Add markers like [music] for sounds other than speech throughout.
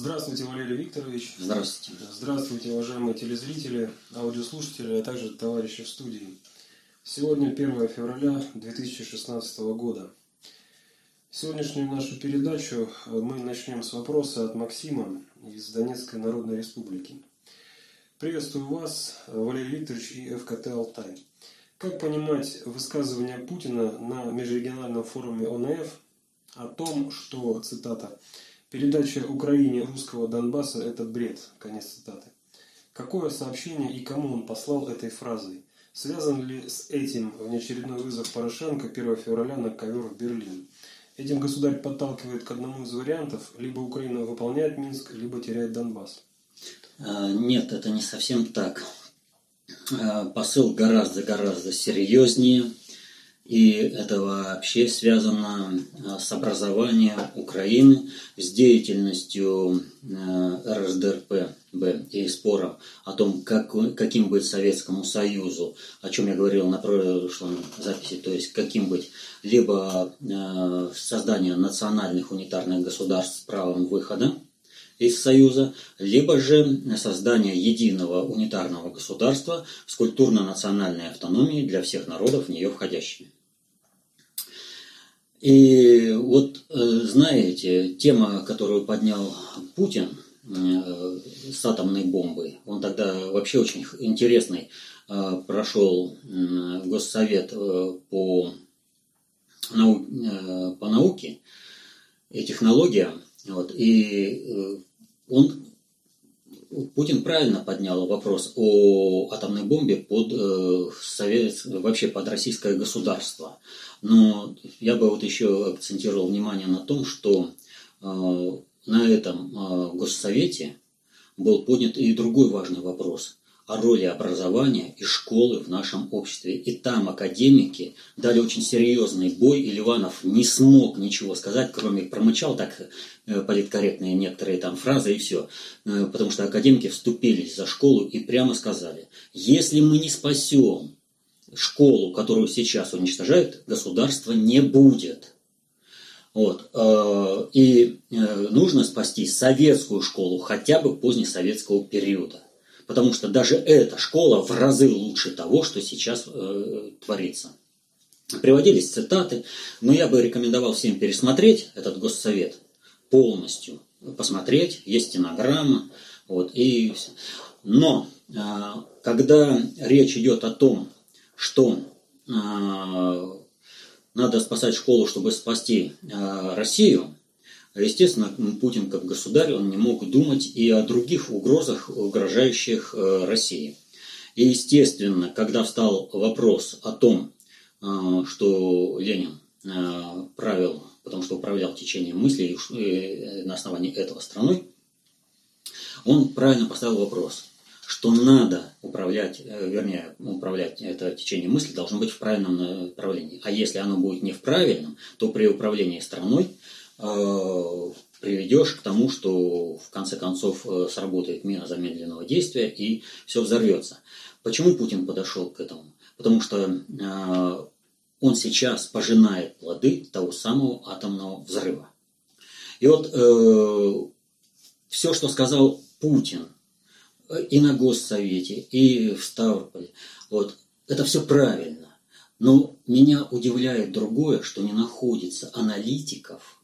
Здравствуйте, Валерий Викторович. Здравствуйте. Здравствуйте, уважаемые телезрители, аудиослушатели, а также товарищи в студии. Сегодня 1 февраля 2016 года. Сегодняшнюю нашу передачу мы начнем с вопроса от Максима из Донецкой Народной Республики. Приветствую вас, Валерий Викторович и ФКТ «Алтай». Как понимать высказывание Путина на межрегиональном форуме ОНФ о том, что, цитата, Передача Украине русского Донбасса – это бред. Конец цитаты. Какое сообщение и кому он послал этой фразой? Связан ли с этим внеочередной вызов Порошенко 1 февраля на ковер в Берлин? Этим государь подталкивает к одному из вариантов. Либо Украина выполняет Минск, либо теряет Донбасс. А, нет, это не совсем так. А, посыл гораздо-гораздо серьезнее. И это вообще связано а, с образованием Украины, с деятельностью а, РСДРП и спором о том, как, каким быть Советскому Союзу, о чем я говорил на прошлом записи, то есть каким быть либо а, создание национальных унитарных государств с правом выхода из Союза, либо же создание единого унитарного государства с культурно-национальной автономией для всех народов в нее входящими. И вот, э, знаете, тема, которую поднял Путин э, с атомной бомбой, он тогда вообще очень интересный э, прошел госсовет по, нау, по науке и технологиям. Вот, и он Путин правильно поднял вопрос о атомной бомбе под э, совет, вообще под российское государство. Но я бы вот еще акцентировал внимание на том, что э, на этом э, госсовете был поднят и другой важный вопрос о роли образования и школы в нашем обществе. И там академики дали очень серьезный бой, и Ливанов не смог ничего сказать, кроме промычал так э, политкорректные некоторые там фразы и все. Э, потому что академики вступились за школу и прямо сказали, если мы не спасем школу, которую сейчас уничтожают, государства не будет. Вот. Э, и нужно спасти советскую школу хотя бы позднесоветского периода. Потому что даже эта школа в разы лучше того, что сейчас э, творится. Приводились цитаты, но я бы рекомендовал всем пересмотреть этот госсовет полностью, посмотреть, есть стенограмма, вот, и Но, э, когда речь идет о том, что э, надо спасать школу, чтобы спасти э, Россию, Естественно, Путин как государь, он не мог думать и о других угрозах, угрожающих э, России. И, естественно, когда встал вопрос о том, э, что Ленин э, правил, потому что управлял течением мыслей на основании этого страной, он правильно поставил вопрос, что надо управлять, вернее, управлять это течение мысли должно быть в правильном направлении. А если оно будет не в правильном, то при управлении страной приведешь к тому, что в конце концов э, сработает мера замедленного действия и все взорвется. Почему Путин подошел к этому? Потому что э, он сейчас пожинает плоды того самого атомного взрыва. И вот все, что сказал Путин и на Госсовете, и в Ставрополе, вот, это все правильно. Но меня удивляет другое, что не находится аналитиков –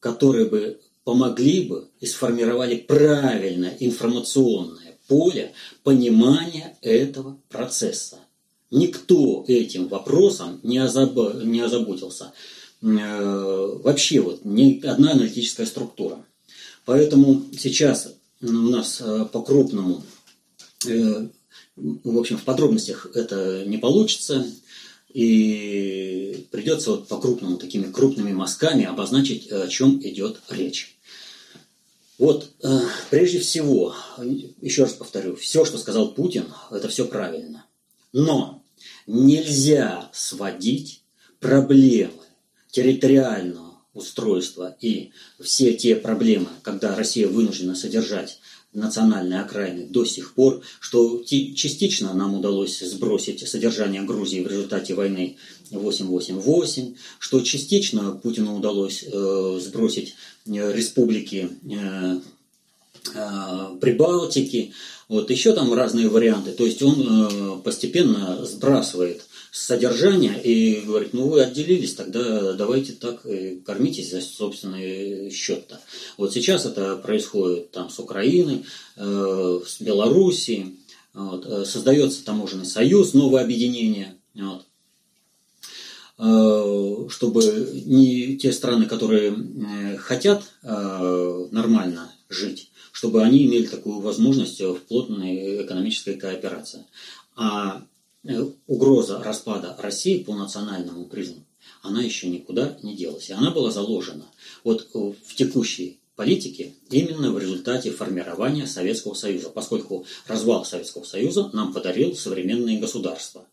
которые бы помогли бы и сформировали правильное информационное поле понимания этого процесса. Никто этим вопросом не, озаб... не озаботился. Э, вообще вот ни одна аналитическая структура. Поэтому сейчас у нас э, по-крупному, э, в общем, в подробностях это не получится. И придется вот по-крупному, такими крупными мазками обозначить, о чем идет речь. Вот, э, прежде всего, еще раз повторю, все, что сказал Путин, это все правильно. Но нельзя сводить проблемы территориального устройства и все те проблемы, когда Россия вынуждена содержать национальной окраины до сих пор, что частично нам удалось сбросить содержание Грузии в результате войны 888, что частично Путину удалось э, сбросить э, республики, э, Прибалтики, вот еще там разные варианты. То есть он постепенно сбрасывает содержание и говорит, ну вы отделились, тогда давайте так кормитесь за собственный счет-то. Вот сейчас это происходит там с Украины, с Белоруссией, вот, создается таможенный союз, новое объединение, вот, Э, чтобы не те страны, которые э, хотят э, нормально жить, чтобы они имели такую возможность в плотной экономической кооперации. А угроза распада России по национальному признаку, она еще никуда не делась. И она была заложена вот в текущей политике именно в результате формирования Советского Союза, поскольку развал Советского Союза нам подарил современные государства.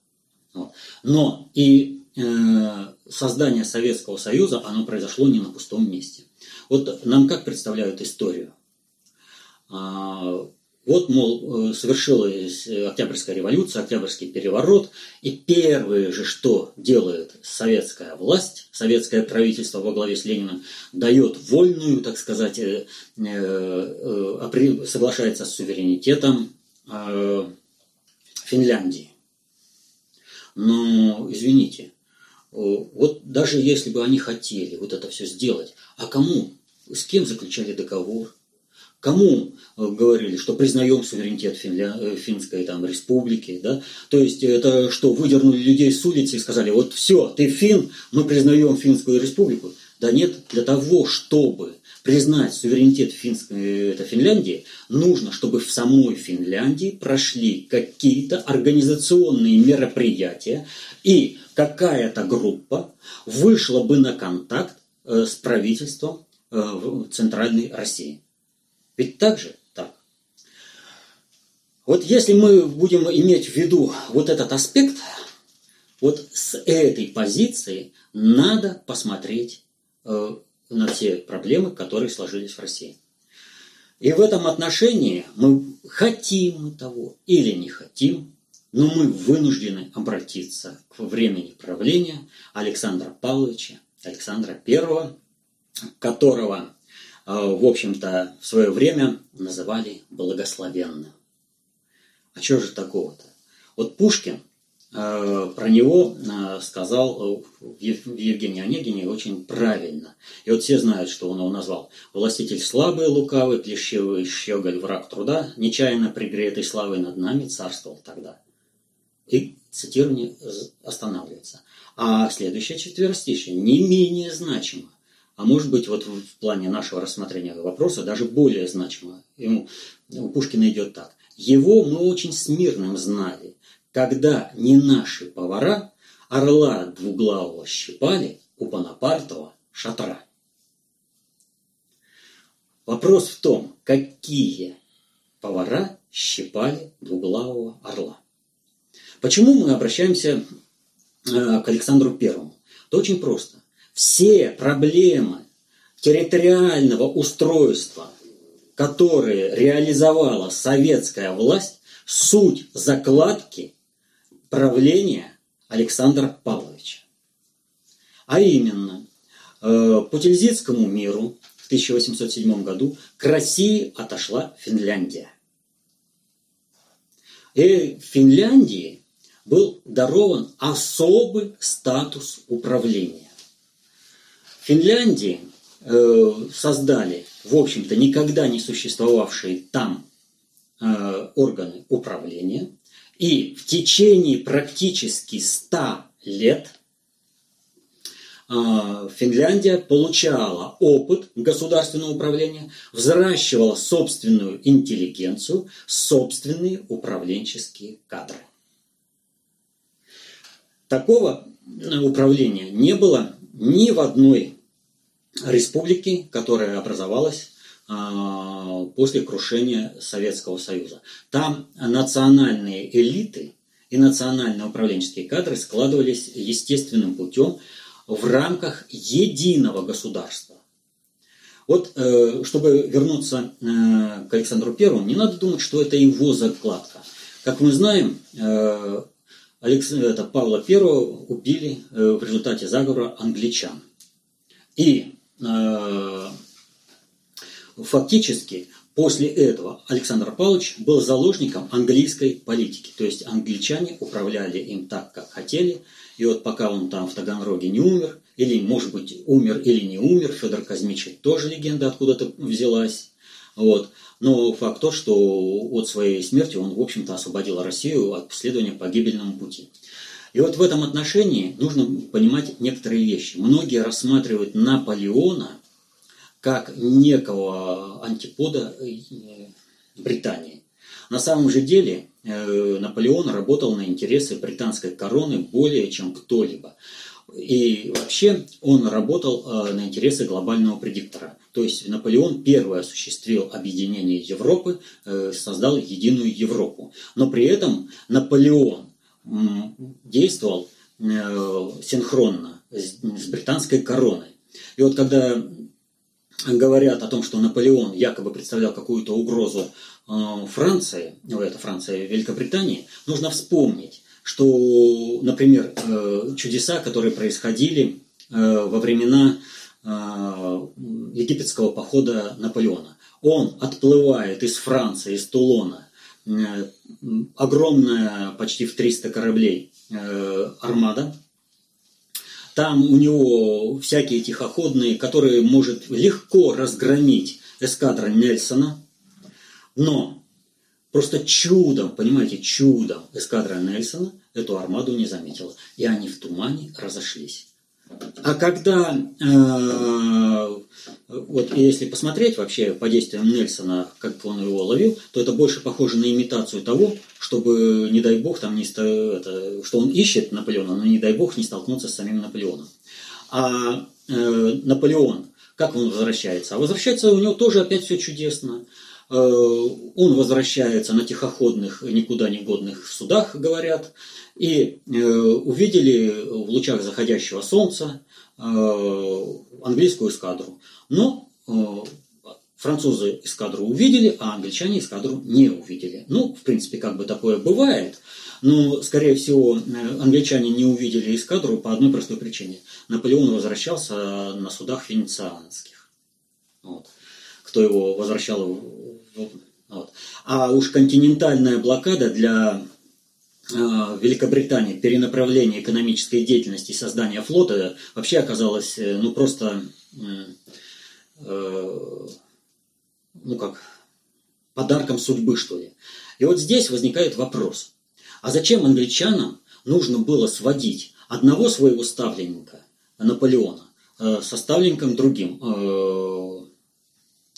Но и Э, создание Советского Союза, оно произошло не на пустом месте. Вот нам как представляют историю? Вот, мол, э, совершилась Октябрьская революция, Октябрьский переворот, и первое же, что делает советская власть, советское правительство во главе с Лениным, дает вольную, так сказать, э, соглашается с суверенитетом Финляндии. Но, извините, вот даже если бы они хотели вот это все сделать, а кому, с кем заключали договор, кому э, говорили, что признаем суверенитет Финля... Э, Финской там, республики, да? То есть это что, выдернули людей с улицы и сказали, вот все, ты фин, мы признаем Финскую республику. Да нет, для того, чтобы признать суверенитет Финской, это Финляндии, нужно, чтобы в самой Финляндии прошли какие-то организационные мероприятия, и какая-то группа вышла бы на контакт э, с правительством э, Центральной России. Ведь так же? Так. Вот если мы будем иметь в виду вот этот аспект, вот с этой позиции надо посмотреть э, на все проблемы, которые сложились в России. И в этом отношении мы хотим того или не хотим, но мы вынуждены обратиться к времени правления Александра Павловича, Александра I, которого, в общем-то, в свое время называли благословенным. А что же такого-то? Вот Пушкин э, про него э, сказал в Евгении Онегине очень правильно. И вот все знают, что он его назвал. «Властитель слабый, лукавый, клещевый щеголь, враг труда, нечаянно пригретый славой над нами царствовал тогда». И цитирование останавливается. А следующее четверостишее не менее значимо, а может быть вот в плане нашего рассмотрения вопроса даже более значимо. Ему, у Пушкина идет так. Его мы очень смирным знали, когда не наши повара орла двуглавого щипали у Бонапартова шатра. Вопрос в том, какие повара щипали двуглавого орла. Почему мы обращаемся э, к Александру Первому? Это очень просто. Все проблемы территориального устройства, которые реализовала советская власть, суть закладки правления Александра Павловича. А именно, э, по Тильзитскому миру в 1807 году к России отошла Финляндия. И Финляндии был дарован особый статус управления. Финляндии э, создали, в общем-то, никогда не существовавшие там э, органы управления, и в течение практически 100 лет э, Финляндия получала опыт государственного управления, взращивала собственную интеллигенцию, собственные управленческие кадры. Такого э, управления не было ни в одной республике, которая образовалась а, после крушения Советского Союза. Там национальные элиты и национальные управленческие кадры складывались естественным путем в рамках единого государства. Вот, э, чтобы вернуться э, к Александру Первому, не надо думать, что это его закладка. Как мы знаем, Александра, это Павла I убили э, в результате заговора англичан. И э, фактически после этого Александр Павлович был заложником английской политики. То есть англичане управляли им так, как хотели. И вот пока он там в Таганроге не умер, или, может быть, умер или не умер, Федор Казмич тоже легенда откуда-то взялась. Вот. Но факт то, что от своей смерти он, в общем-то, освободил Россию от последования погибельному пути. И вот в этом отношении нужно понимать некоторые вещи. Многие рассматривают Наполеона как некого антипода э, Британии. На самом же деле э, Наполеон работал на интересы британской короны более чем кто-либо. И вообще он работал э, на интересы глобального предиктора. То есть Наполеон первый осуществил объединение Европы, создал единую Европу. Но при этом Наполеон действовал синхронно с британской короной. И вот когда говорят о том, что Наполеон якобы представлял какую-то угрозу э, Франции, ну это Франция Великобритании, нужно вспомнить, что, например, э, чудеса, которые происходили э, во времена египетского похода Наполеона. Он отплывает из Франции, из Тулона, огромная, почти в 300 кораблей армада, там у него всякие тихоходные, которые может легко разгромить эскадра Нельсона. Но просто чудом, понимаете, чудом эскадра Нельсона эту армаду не заметила. И они в тумане разошлись. А когда, э, вот если посмотреть вообще по действиям Нельсона, как он его ловил, то это больше похоже на имитацию того, чтобы, не дай бог, там не это, что он ищет Наполеона, но не дай бог не столкнуться с самим Наполеоном. А э, Наполеон, как он возвращается? А возвращается у него тоже опять все чудесно. Э, он возвращается на тихоходных, никуда не годных судах, говорят, и э, увидели в лучах заходящего солнца э, английскую эскадру. Но французы эскадру увидели, а англичане эскадру не увидели. Ну, в принципе, как бы такое бывает. Но, скорее всего, англичане не увидели эскадру по одной простой причине. Наполеон возвращался на судах венецианских. Вот. Кто его возвращал вот. А уж континентальная блокада для э, Великобритании, перенаправление экономической деятельности и создания флота вообще оказалось, э, ну, просто, э, ну, как, подарком судьбы, что ли. И вот здесь возникает вопрос, а зачем англичанам нужно было сводить одного своего ставленника, Наполеона, со ставленником другим,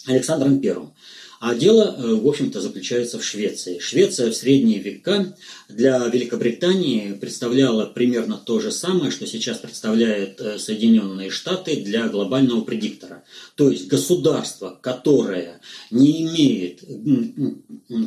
Александром Первым? А дело, э, в общем-то, заключается в Швеции. Швеция в средние века для Великобритании представляла примерно то же самое, что сейчас представляет э, Соединенные Штаты для глобального предиктора. То есть государство, которое не имеет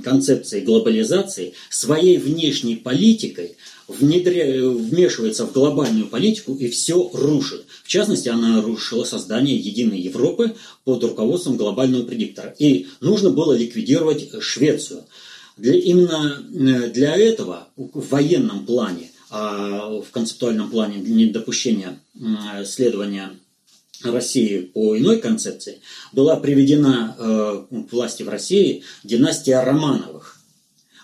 концепции глобализации, своей внешней политикой внедря... вмешивается в глобальную политику и все рушит. В частности, она рушила создание единой Европы под руководством глобального предиктора. И нужно было ликвидировать Швецию. Для, именно э, для этого в военном плане, а в концептуальном плане недопущения следования России по иной концепции, была приведена э, к власти в России династия Романовых.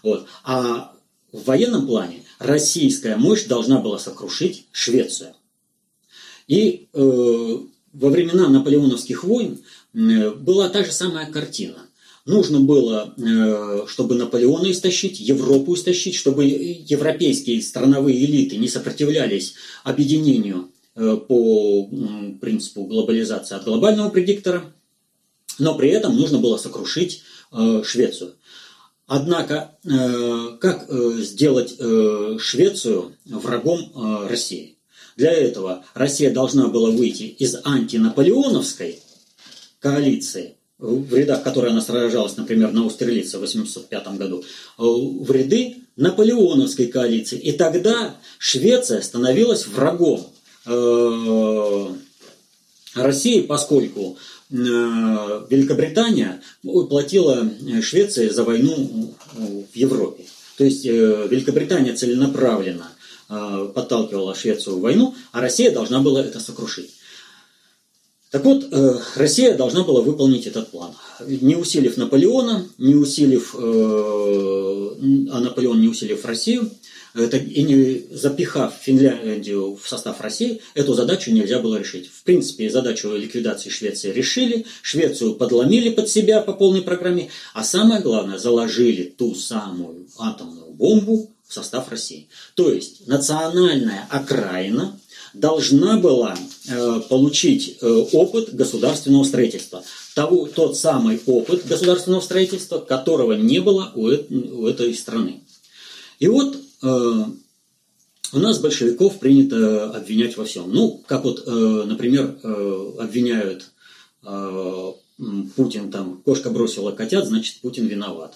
Вот. А в военном плане российская мощь должна была сокрушить Швецию. И э, во времена наполеоновских войн э, была та же самая картина. Нужно было, э, чтобы Наполеона истощить, Европу истощить, чтобы европейские страновые элиты не сопротивлялись объединению э, по э, принципу глобализации от глобального предиктора, но при этом нужно было сокрушить э, Швецию. Однако, э, как э, сделать э, Швецию врагом России? Для этого Россия должна была выйти из антинаполеоновской коалиции, в рядах которой она сражалась, например, на Аустерлице в 1805 году, в ряды наполеоновской коалиции. И тогда Швеция становилась врагом России, поскольку Великобритания платила э, Швеции за войну в Европе. То есть э, Великобритания целенаправленно подталкивала Швецию в войну, а Россия должна была это сокрушить. Так вот, э, Россия должна была выполнить этот план. Не усилив Наполеона, не усилив, э, а Наполеон не усилив Россию, это, и не запихав Финляндию в состав России, эту задачу нельзя было решить. В принципе, задачу ликвидации Швеции решили, Швецию подломили под себя по полной программе, а самое главное, заложили ту самую атомную бомбу в состав России. То есть национальная окраина должна была э, получить э, опыт государственного строительства. Того, тот самый опыт государственного строительства, которого не было у, э, у этой страны. И вот э, у нас большевиков принято обвинять во всем. Ну, как вот, э, например, э, обвиняют э, Путин, там, кошка бросила котят, значит, Путин виноват.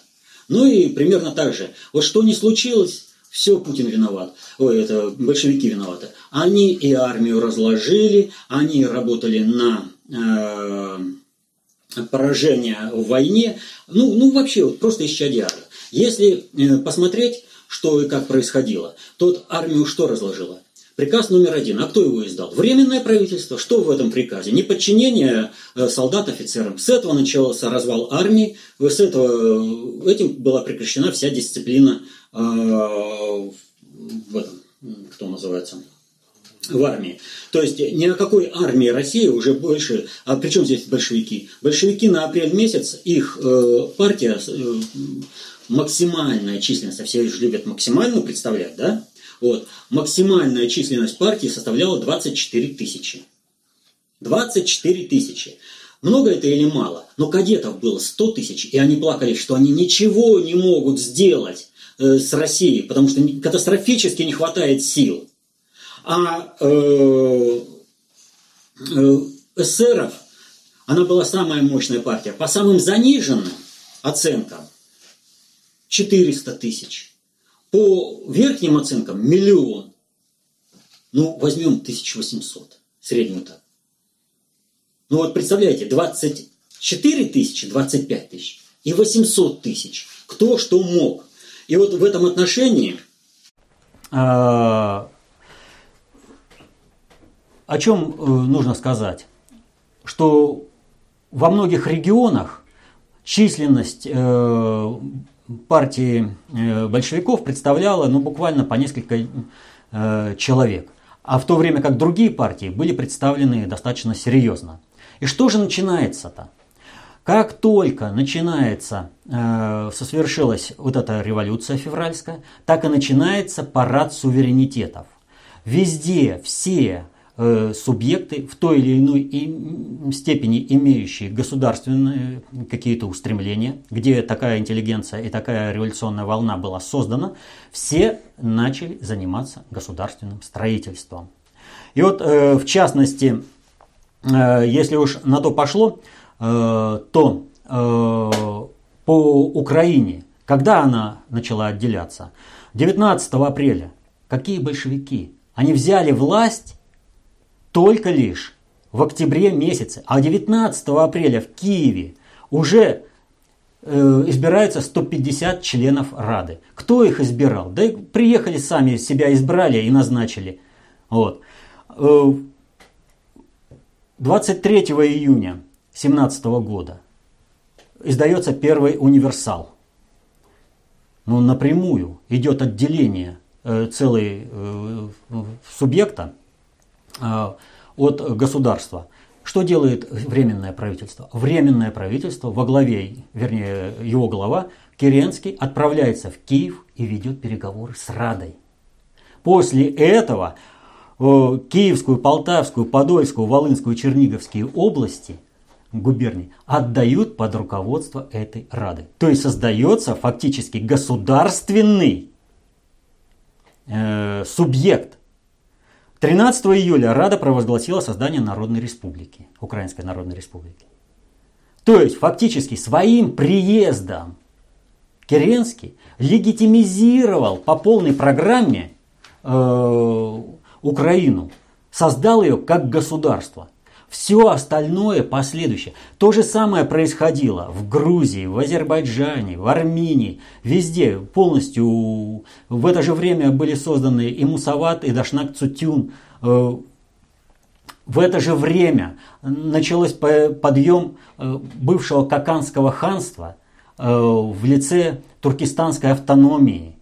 Ну и примерно так же. Вот что не случилось, все Путин виноват. Ой, это большевики виноваты. Они и армию разложили, они работали на э, поражение в войне. Ну, ну вообще, вот просто исчадиары. Если э, посмотреть, что и как происходило, то армию что разложила? Приказ номер один. А кто его издал? Временное правительство. Что в этом приказе? Неподчинение э, солдат офицерам. С этого начался развал армии. С этого, этим была прекращена вся дисциплина э, в этом, кто называется, в армии. То есть ни о какой армии России уже больше... А при чем здесь большевики? Большевики на апрель месяц, их э, партия, э, максимальная численность, а все же любят максимальную представлять, да? Вот. Максимальная численность партии составляла 24 тысячи. 24 тысячи. Много это или мало? Но кадетов было 100 тысяч, и они плакали, что они ничего не могут сделать э, с Россией, потому что катастрофически не хватает сил. А э, э, она была самая мощная партия. По самым заниженным оценкам 400 тысяч. По верхним оценкам миллион. Ну, возьмем 1800, среднюю так. Ну вот представляете, 24 тысячи, 25 тысяч и 800 тысяч. Кто что мог. И вот в этом отношении... А, о чем э, нужно сказать? Что во многих регионах численность э, партии э, большевиков представляла ну, буквально по несколько э, человек. А в то время как другие партии были представлены достаточно серьезно. И что же начинается-то? Как только начинается, э, сосвершилась вот эта революция февральская, так и начинается парад суверенитетов. Везде все субъекты в той или иной степени имеющие государственные какие-то устремления, где такая интеллигенция и такая революционная волна была создана, все начали заниматься государственным строительством. И вот э, в частности, э, если уж на то пошло, то по Украине, когда она начала отделяться? 19 апреля. Какие большевики? Они взяли власть только лишь в октябре месяце, а 19 апреля в Киеве уже э, избираются 150 членов Рады. Кто их избирал? Да приехали сами, себя избрали и назначили. Вот. 23 э, июня 2017 года издается первый универсал. Ну, напрямую идет отделение э, целой э, субъекта от государства. Что делает Временное правительство? Временное правительство во главе, вернее его глава, Керенский, отправляется в Киев и ведет переговоры с Радой. После этого э, Киевскую, Полтавскую, Подольскую, Волынскую, Черниговские области, губернии, отдают под руководство этой Рады. То есть создается фактически государственный э, субъект, 13 июля Рада провозгласила создание Народной Республики, Украинской Народной Республики. То есть фактически своим приездом Керенский легитимизировал по полной программе э, Украину, создал ее как государство. Все остальное последующее. То же самое происходило в Грузии, в Азербайджане, в Армении, везде полностью. В это же время были созданы и Мусават, и Дашнак Цутюн. Э, в это же время началось подъем э, бывшего Каканского ханства э, в лице туркестанской автономии.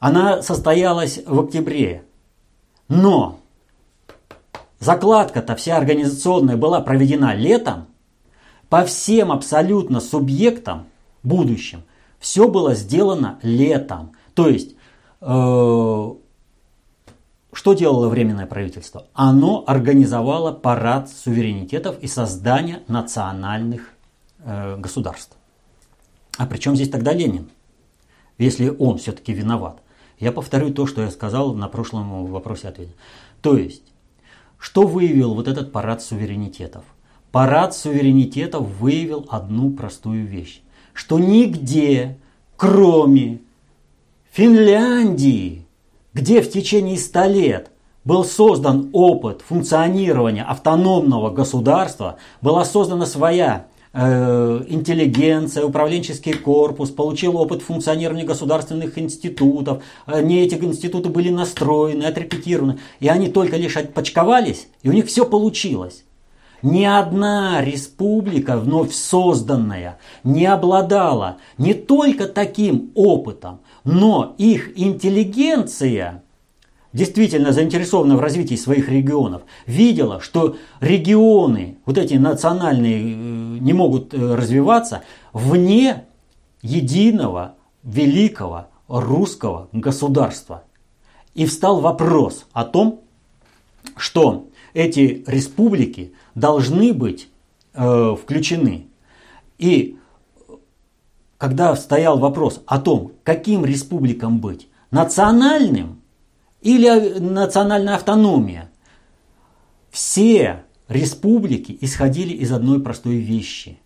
Она состоялась в октябре. Но закладка-то вся организационная была проведена летом. По всем абсолютно субъектам будущим все было сделано летом. То есть э, что делало Временное правительство? Оно организовало парад суверенитетов и создание национальных э, государств. А при чем здесь тогда Ленин, если он все-таки виноват? Я повторю то, что я сказал на прошлом вопросе-ответе. То есть, что выявил вот этот парад суверенитетов? Парад суверенитетов выявил одну простую вещь, что нигде, кроме Финляндии, где в течение ста лет был создан опыт функционирования автономного государства, была создана своя интеллигенция, управленческий корпус, получил опыт функционирования государственных институтов. Они, эти институты были настроены, отрепетированы. И они только лишь отпочковались, и у них все получилось. Ни одна республика, вновь созданная, не обладала не только таким опытом, но их интеллигенция, действительно заинтересована в развитии своих регионов, видела, что регионы, вот эти национальные, э, не могут э, развиваться вне единого великого русского государства. И встал вопрос о том, что эти республики должны быть э, включены. И когда стоял вопрос о том, каким республикам быть, национальным или национальная автономия, все республики исходили из одной простой вещи.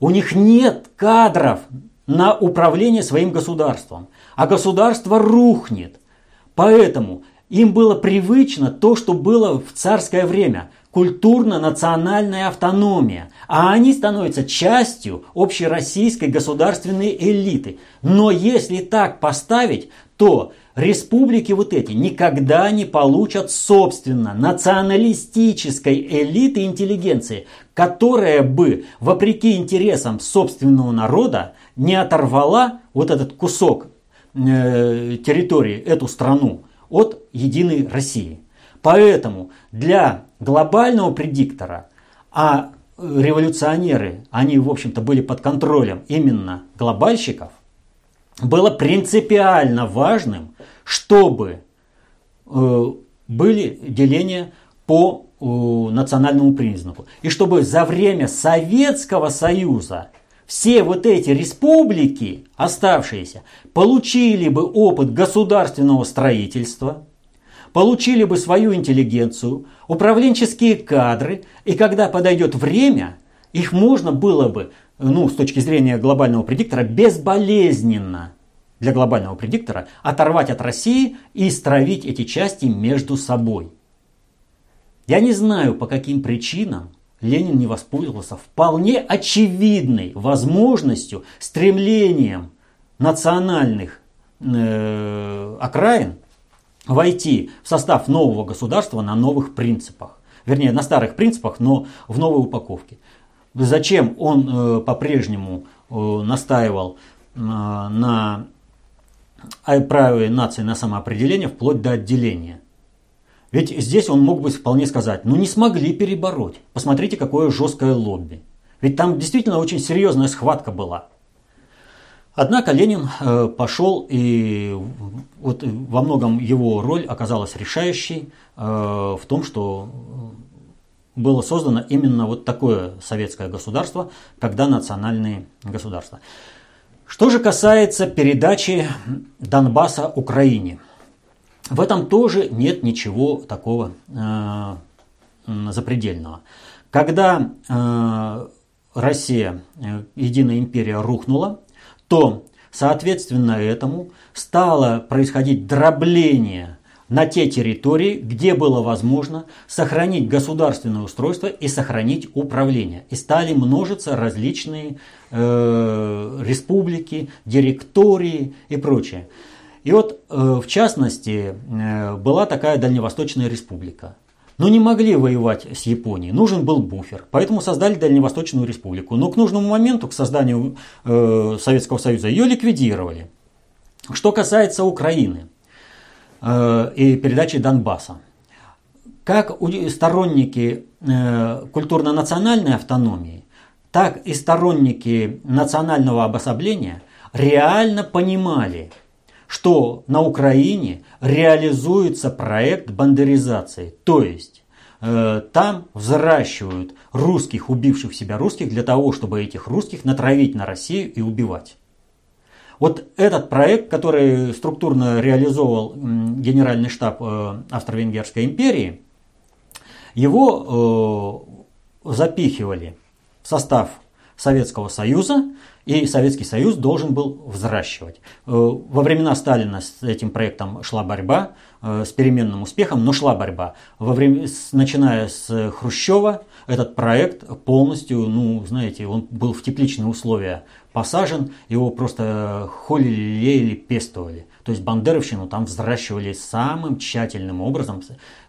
У них нет кадров на управление своим государством, а государство рухнет. Поэтому им было привычно то, что было в царское время – культурно-национальная автономия, а они становятся частью общероссийской государственной элиты. Но если так поставить, то республики вот эти никогда не получат собственно националистической элиты интеллигенции, которая бы, вопреки интересам собственного народа, не оторвала вот этот кусок э, территории, эту страну от единой России. Поэтому для глобального предиктора, а революционеры, они, в общем-то, были под контролем именно глобальщиков, было принципиально важным, чтобы э, были деления по э, национальному признаку. И чтобы за время Советского Союза все вот эти республики, оставшиеся, получили бы опыт государственного строительства – получили бы свою интеллигенцию, управленческие кадры, и когда подойдет время, их можно было бы, ну, с точки зрения глобального предиктора, безболезненно для глобального предиктора оторвать от России и стравить эти части между собой. Я не знаю, по каким причинам Ленин не воспользовался вполне очевидной возможностью, стремлением национальных э, окраин войти в состав нового государства на новых принципах. Вернее, на старых принципах, но в новой упаковке. Зачем он э, по-прежнему э, настаивал э, на праве нации на самоопределение вплоть до отделения? Ведь здесь он мог бы вполне сказать, ну не смогли перебороть. Посмотрите, какое жесткое лобби. Ведь там действительно очень серьезная схватка была. Однако Ленин э, пошел, и вот во многом его роль оказалась решающей э, в том, что было создано именно вот такое советское государство, когда национальные государства. Что же касается передачи Донбасса Украине, в этом тоже нет ничего такого э, запредельного. Когда э, Россия, э, единая империя рухнула, то, соответственно этому, стало происходить дробление на те территории, где было возможно сохранить государственное устройство и сохранить управление. И стали множиться различные э, республики, директории и прочее. И вот, э, в частности, э, была такая Дальневосточная республика. но не могли воевать с Японией. Нужен был буфер. Поэтому создали Дальневосточную республику. Но к нужному моменту, к созданию э, Советского Союза, ее ликвидировали. Что касается Украины и передачи Донбасса. Как сторонники э, культурно-национальной автономии, так и сторонники национального обособления реально понимали – что на Украине реализуется проект бандеризации, то есть э, там взращивают русских, убивших себя русских, для того, чтобы этих русских натравить на Россию и убивать. Вот этот проект, который структурно реализовал Генеральный штаб э, Австро-Венгерской империи, его э, запихивали в состав Советского Союза, и Советский Союз должен был взращивать. Э, во времена Сталина с этим проектом шла борьба э, с переменным успехом, но шла борьба. Во время, начиная с Хрущева этот проект полностью, ну, знаете, он был в тепличные условия посажен, его просто холили, леяли, пестовали. То есть бандеровщину там взращивали самым тщательным образом,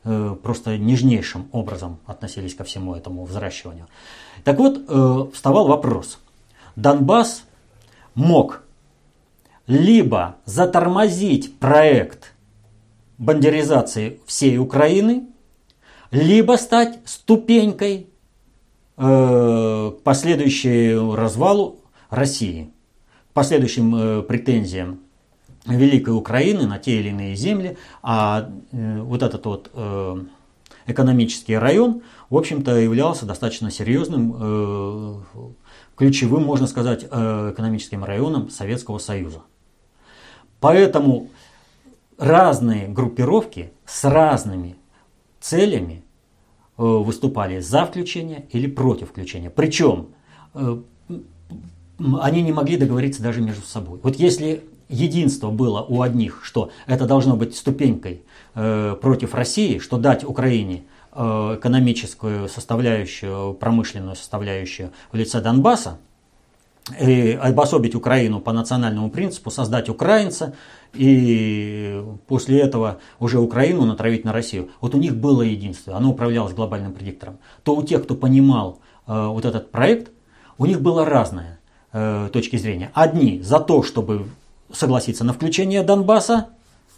э, просто нежнейшим образом относились ко всему этому взращиванию. Так вот, вставал вопрос – Донбасс мог либо затормозить проект бандеризации всей Украины, либо стать ступенькой э, к последующему развалу России, к последующим э, претензиям Великой Украины на те или иные земли, а э, вот этот вот э, экономический район, в общем-то, являлся достаточно серьезным э, ключевым, можно сказать, экономическим районом Советского Союза. Поэтому разные группировки с разными целями выступали за включение или против включения. Причем они не могли договориться даже между собой. Вот если единство было у одних, что это должно быть ступенькой против России, что дать Украине Э, экономическую составляющую, промышленную составляющую в лице Донбасса, и обособить Украину по национальному принципу, создать украинца и после этого уже Украину натравить на Россию. Вот у них было единство, оно управлялось глобальным предиктором. То у тех, кто понимал э, вот этот проект, у них было разное э, точки зрения. Одни за то, чтобы согласиться на включение Донбасса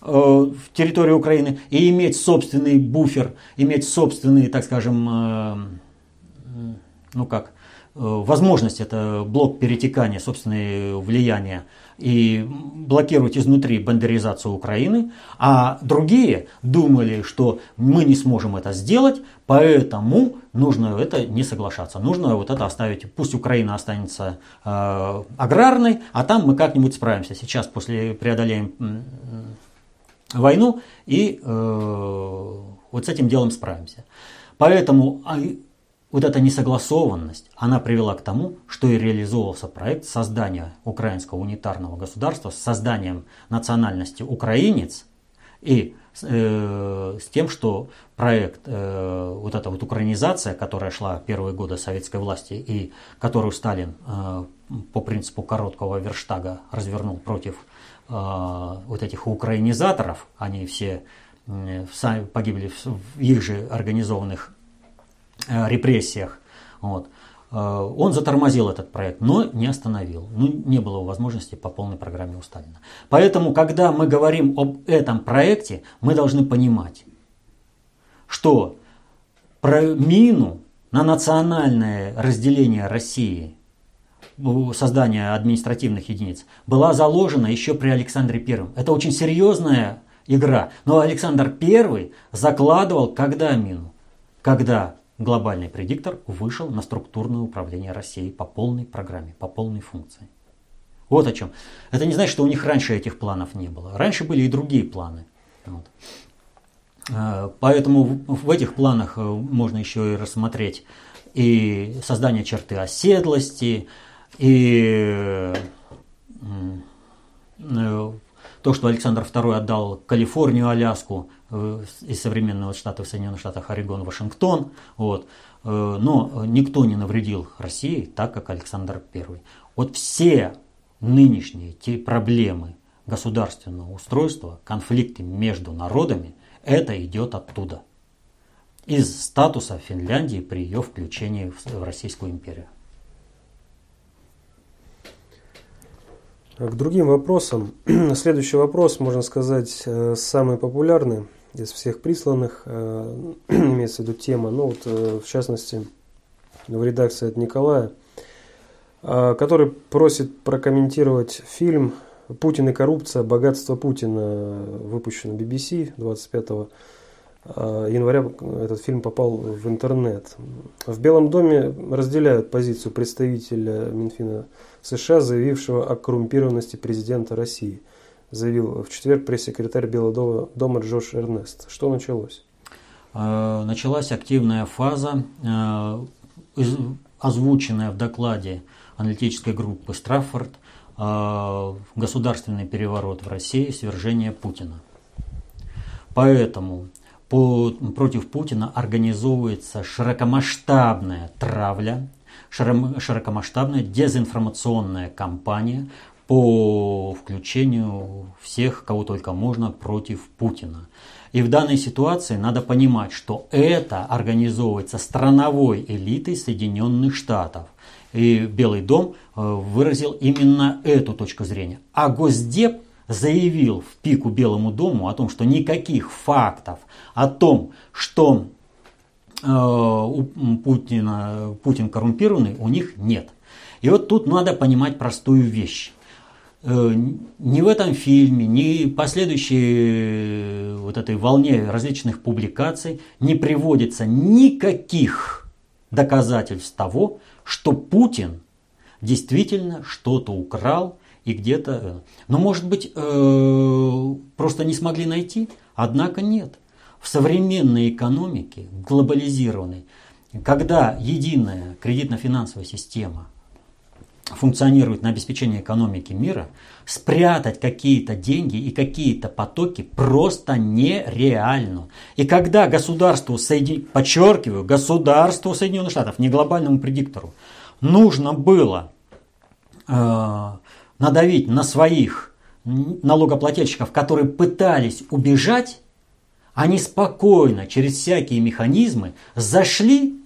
Э, в территорию Украины и иметь собственный буфер, иметь собственный, так скажем, э, ну как, э, возможность, это блок перетекания, собственное влияние и блокировать изнутри бандеризацию Украины, а другие думали, что мы не сможем это сделать, поэтому нужно это не соглашаться, нужно вот это оставить, пусть Украина останется э, аграрной, а там мы как-нибудь справимся. Сейчас после преодоления войну и э, вот с этим делом справимся. Поэтому а, вот эта несогласованность, она привела к тому, что и реализовывался проект создания украинского унитарного государства с созданием национальности украинец и э, с тем, что проект, э, вот эта вот украинизация, которая шла первые годы советской власти и которую Сталин э, по принципу короткого верштага развернул против а, вот этих украинизаторов, они все сами погибли в их же организованных э, репрессиях. Вот. А, он затормозил этот проект, но не остановил. Ну, не было возможности по полной программе у Сталина. Поэтому, когда мы говорим об этом проекте, мы должны понимать, что про мину на национальное разделение России создания административных единиц была заложена еще при Александре Первом. Это очень серьезная игра. Но Александр Первый закладывал когда мину? Когда глобальный предиктор вышел на структурное управление Россией по полной программе, по полной функции. Вот о чем. Это не значит, что у них раньше этих планов не было. Раньше были и другие планы. Вот. А, поэтому в этих планах э, можно еще и рассмотреть и создание черты оседлости, и э, то, что Александр II отдал Калифорнию, Аляску э, из современного штата Соединенных Штатах Орегон, Вашингтон, вот, э, но никто не навредил России так, как Александр I. Вот все нынешние те проблемы государственного устройства, конфликты между народами, это идет оттуда. из статуса Финляндии при ее включении в Российскую империю. К другим вопросам. [clears throat] Следующий вопрос, можно сказать, э, самый популярный из всех присланных, э, [clears throat] имеется в виду тема, ну вот э, в частности в редакции от Николая, который просит прокомментировать фильм «Путин и коррупция. Богатство Путина», выпущенный BBC 25 января этот фильм попал в интернет. В Белом доме разделяют позицию представителя Минфина США, заявившего о коррумпированности президента России. Заявил в четверг пресс-секретарь Белого дома Джош Эрнест. Что началось? Э, началась активная фаза, э, озвученная в докладе аналитической группы Страффорд э, «Государственный переворот в России. Свержение Путина». Поэтому по, против Путина организовывается широкомасштабная травля, широкомасштабная дезинформационная кампания по включению всех, кого только можно, против Путина. И в данной ситуации надо понимать, что это организовывается страновой элитой Соединенных Штатов. И Белый дом э, выразил именно эту точку зрения. А Госдеп заявил в пику Белому дому о том, что никаких фактов о том, что э, у Путина, Путин коррумпированный, у них нет. И вот тут надо понимать простую вещь. Э, ни в этом фильме, ни последующей вот этой волне различных публикаций не приводится никаких доказательств того, что Путин действительно что-то украл и где-то... Э, но, может быть, э, просто не смогли найти? Однако нет. В современной экономике, глобализированной, когда единая кредитно-финансовая система функционирует на обеспечение экономики мира, спрятать какие-то деньги и какие-то потоки просто нереально. И когда государству, Соедин... подчеркиваю, государству Соединенных Штатов, не глобальному предиктору, нужно было э, надавить на своих налогоплательщиков, которые пытались убежать, они спокойно через всякие механизмы зашли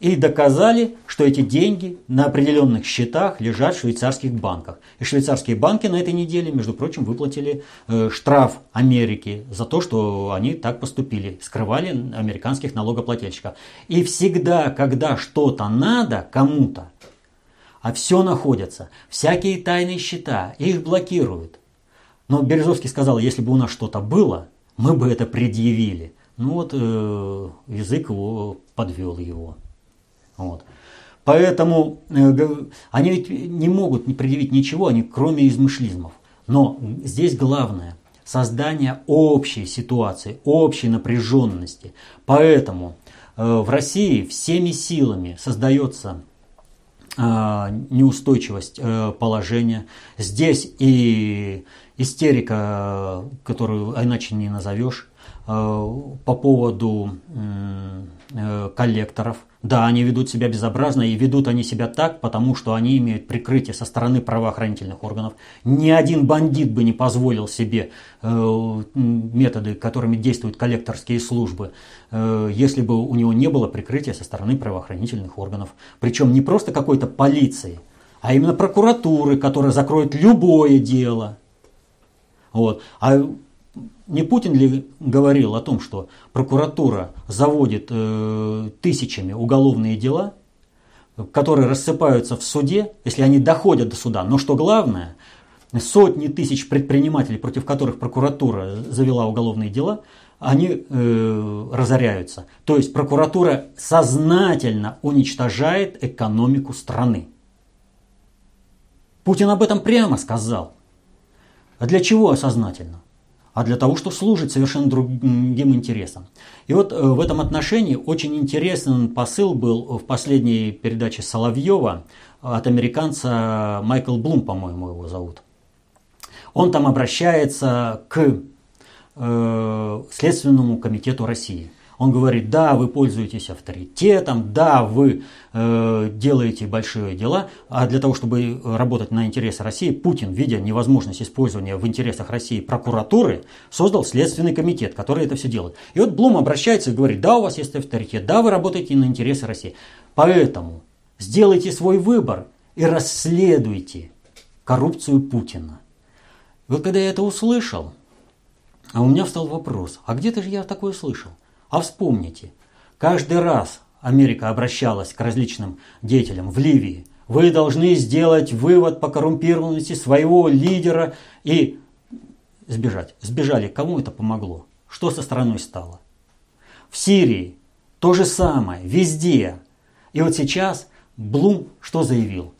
и доказали, что эти деньги на определенных счетах лежат в швейцарских банках. И швейцарские банки на этой неделе, между прочим, выплатили э, штраф Америке за то, что они так поступили, скрывали американских налогоплательщиков. И всегда, когда что-то надо кому-то, а все находится. Всякие тайные счета, их блокируют. Но Березовский сказал, если бы у нас что-то было, мы бы это предъявили. Ну вот э, язык его подвел его. Вот. Поэтому э, они ведь не могут не предъявить ничего, они, кроме измышлизмов. Но здесь главное – создание общей ситуации, общей напряженности. Поэтому э, в России всеми силами создается а, неустойчивость э, положения. Здесь и истерика, которую иначе не назовешь, э, по поводу э, коллекторов – да, они ведут себя безобразно, и ведут они себя так, потому что они имеют прикрытие со стороны правоохранительных органов. Ни один бандит бы не позволил себе э, методы, которыми действуют коллекторские службы, э, если бы у него не было прикрытия со стороны правоохранительных органов. Причем не просто какой-то полиции, а именно прокуратуры, которая закроет любое дело. Вот. А не Путин ли говорил о том, что прокуратура заводит э, тысячами уголовные дела, которые рассыпаются в суде, если они доходят до суда. Но что главное, сотни тысяч предпринимателей, против которых прокуратура завела уголовные дела, они э, разоряются. То есть прокуратура сознательно уничтожает экономику страны. Путин об этом прямо сказал. А для чего сознательно? А для того, что служит совершенно другим интересам. И вот э, в этом отношении очень интересный посыл был в последней передаче Соловьева от американца Майкл Блум, по-моему, его зовут. Он там обращается к э, Следственному комитету России. Он говорит, да, вы пользуетесь авторитетом, да, вы э, делаете большие дела, а для того, чтобы работать на интересы России, Путин, видя невозможность использования в интересах России прокуратуры, создал Следственный комитет, который это все делает. И вот Блум обращается и говорит, да, у вас есть авторитет, да, вы работаете на интересы России. Поэтому сделайте свой выбор и расследуйте коррупцию Путина. Вот когда я это услышал, а у меня встал вопрос, а где-то же я такое слышал? А вспомните, каждый раз Америка обращалась к различным деятелям в Ливии. Вы должны сделать вывод по коррумпированности своего лидера и сбежать. Сбежали. Кому это помогло? Что со страной стало? В Сирии то же самое, везде. И вот сейчас Блум что заявил?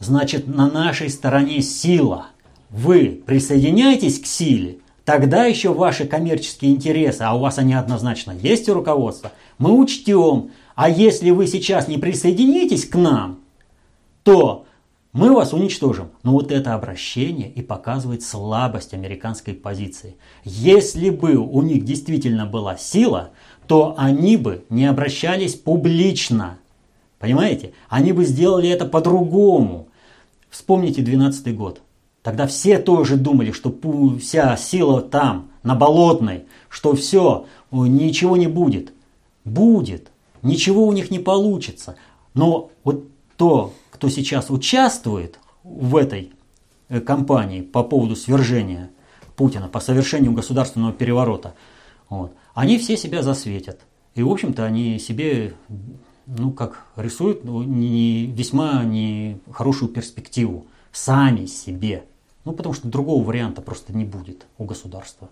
Значит, на нашей стороне сила. Вы присоединяетесь к силе, Тогда еще ваши коммерческие интересы, а у вас они однозначно есть у руководства, мы учтем. А если вы сейчас не присоединитесь к нам, то мы вас уничтожим. Но вот это обращение и показывает слабость американской позиции. Если бы у них действительно была сила, то они бы не обращались публично. Понимаете? Они бы сделали это по-другому. Вспомните 12 год. Тогда все тоже думали, что вся сила там, на Болотной, что все, ничего не будет. Будет. Ничего у них не получится. Но вот то, кто сейчас участвует в этой э, кампании по поводу свержения Путина, по совершению государственного переворота, вот, они все себя засветят. И, в общем-то, они себе, ну, как рисуют, ну, не, весьма не хорошую перспективу. Сами себе. Ну, потому что другого варианта просто не будет у государства.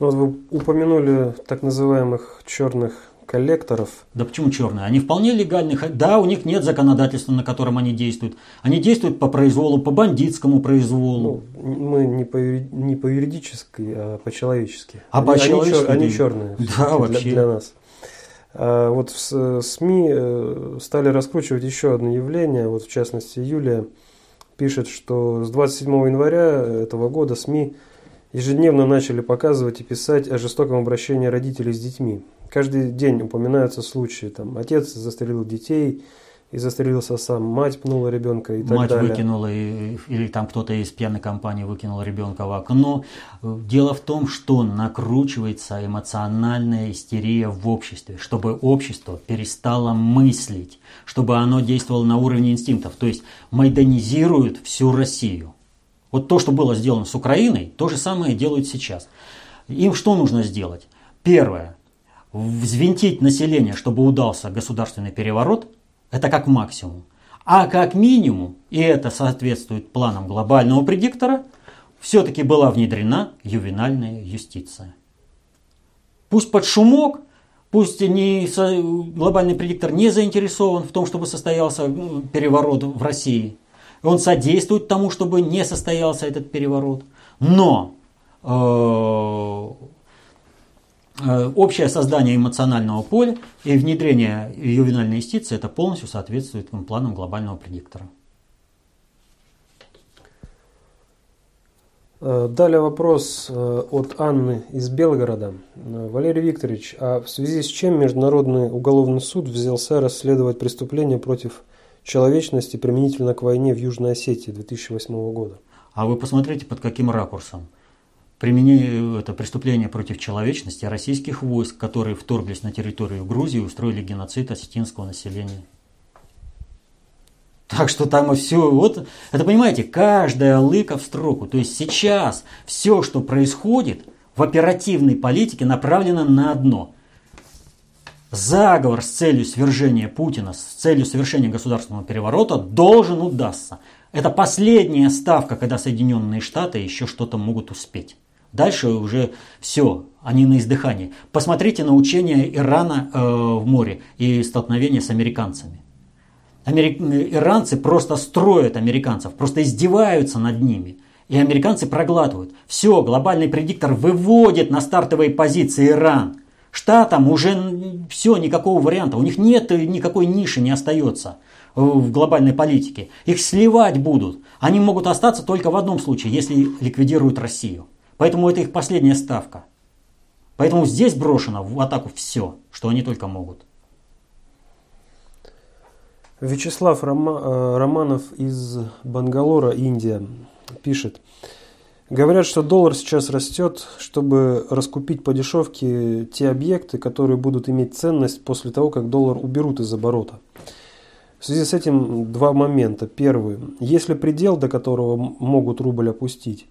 Ну, вот вы упомянули так называемых черных коллекторов. Да почему черные? Они вполне легальные. Да, у них нет законодательства, на котором они действуют. Они действуют по произволу, по бандитскому произволу. Ну, мы не по, не по юридической, а по-человечески. А по-человечески? Они, они черные. Да, вообще. Для, для нас. А вот в СМИ э, стали раскручивать еще одно явление, вот в частности Юлия пишет, что с 27 января этого года СМИ ежедневно начали показывать и писать о жестоком обращении родителей с детьми. Каждый день упоминаются случаи, там, отец застрелил детей, и застрелился сам, мать пнула ребенка и так мать далее. Мать выкинула, или там кто-то из пьяной компании выкинул ребенка в окно. Дело в том, что накручивается эмоциональная истерия в обществе, чтобы общество перестало мыслить, чтобы оно действовало на уровне инстинктов, то есть майданизирует всю Россию. Вот то, что было сделано с Украиной, то же самое делают сейчас. Им что нужно сделать? Первое. Взвинтить население, чтобы удался государственный переворот – это как максимум. А как минимум, и это соответствует планам глобального предиктора, все-таки была внедрена ювенальная юстиция. Пусть под шумок, пусть не, глобальный предиктор не заинтересован в том, чтобы состоялся переворот в России. Он содействует тому, чтобы не состоялся этот переворот. Но Э, общее создание эмоционального поля и внедрение ювенальной юстиции это полностью соответствует планам глобального предиктора. Э, далее вопрос э, от Анны из Белгорода. Валерий Викторович, а в связи с чем Международный уголовный суд взялся расследовать преступления против человечности применительно к войне в Южной Осетии 2008 года? А вы посмотрите, под каким ракурсом применение, это преступление против человечности российских войск, которые вторглись на территорию Грузии и устроили геноцид осетинского населения. Так что там и все, вот, это понимаете, каждая лыка в строку. То есть сейчас все, что происходит в оперативной политике, направлено на одно. Заговор с целью свержения Путина, с целью совершения государственного переворота должен удастся. Это последняя ставка, когда Соединенные Штаты еще что-то могут успеть. Дальше уже все, они на издыхании. Посмотрите на учения Ирана э, в море и столкновение с американцами. Америк... Иранцы просто строят американцев, просто издеваются над ними. И американцы проглатывают. Все, глобальный предиктор выводит на стартовые позиции Иран. Штатам уже все, никакого варианта. У них нет никакой ниши, не остается в глобальной политике. Их сливать будут. Они могут остаться только в одном случае, если ликвидируют Россию. Поэтому это их последняя ставка. Поэтому здесь брошено в атаку все, что они только могут. Вячеслав Рома, э, Романов из Бангалора, Индия, пишет. Говорят, что доллар сейчас растет, чтобы раскупить по дешевке те объекты, которые будут иметь ценность после того, как доллар уберут из оборота. В связи с этим два момента. Первый. Есть ли предел, до которого могут рубль опустить?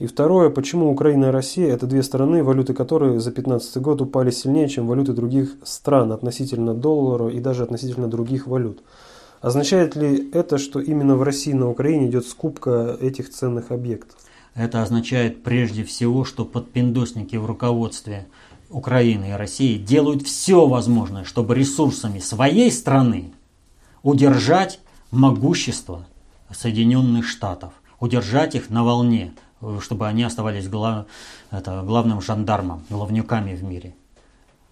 И второе. Почему Украина и Россия – это две страны, валюты которые за 2015 год упали сильнее, чем валюты других стран относительно доллара и даже относительно других валют? Означает ли это, что именно в России и на Украине идет скупка этих ценных объектов? Это означает прежде всего, что подпиндосники в руководстве Украины и России делают все возможное, чтобы ресурсами своей страны удержать могущество Соединенных Штатов, удержать их на волне, чтобы они оставались глав, это, главным жандармом, главнюками в мире.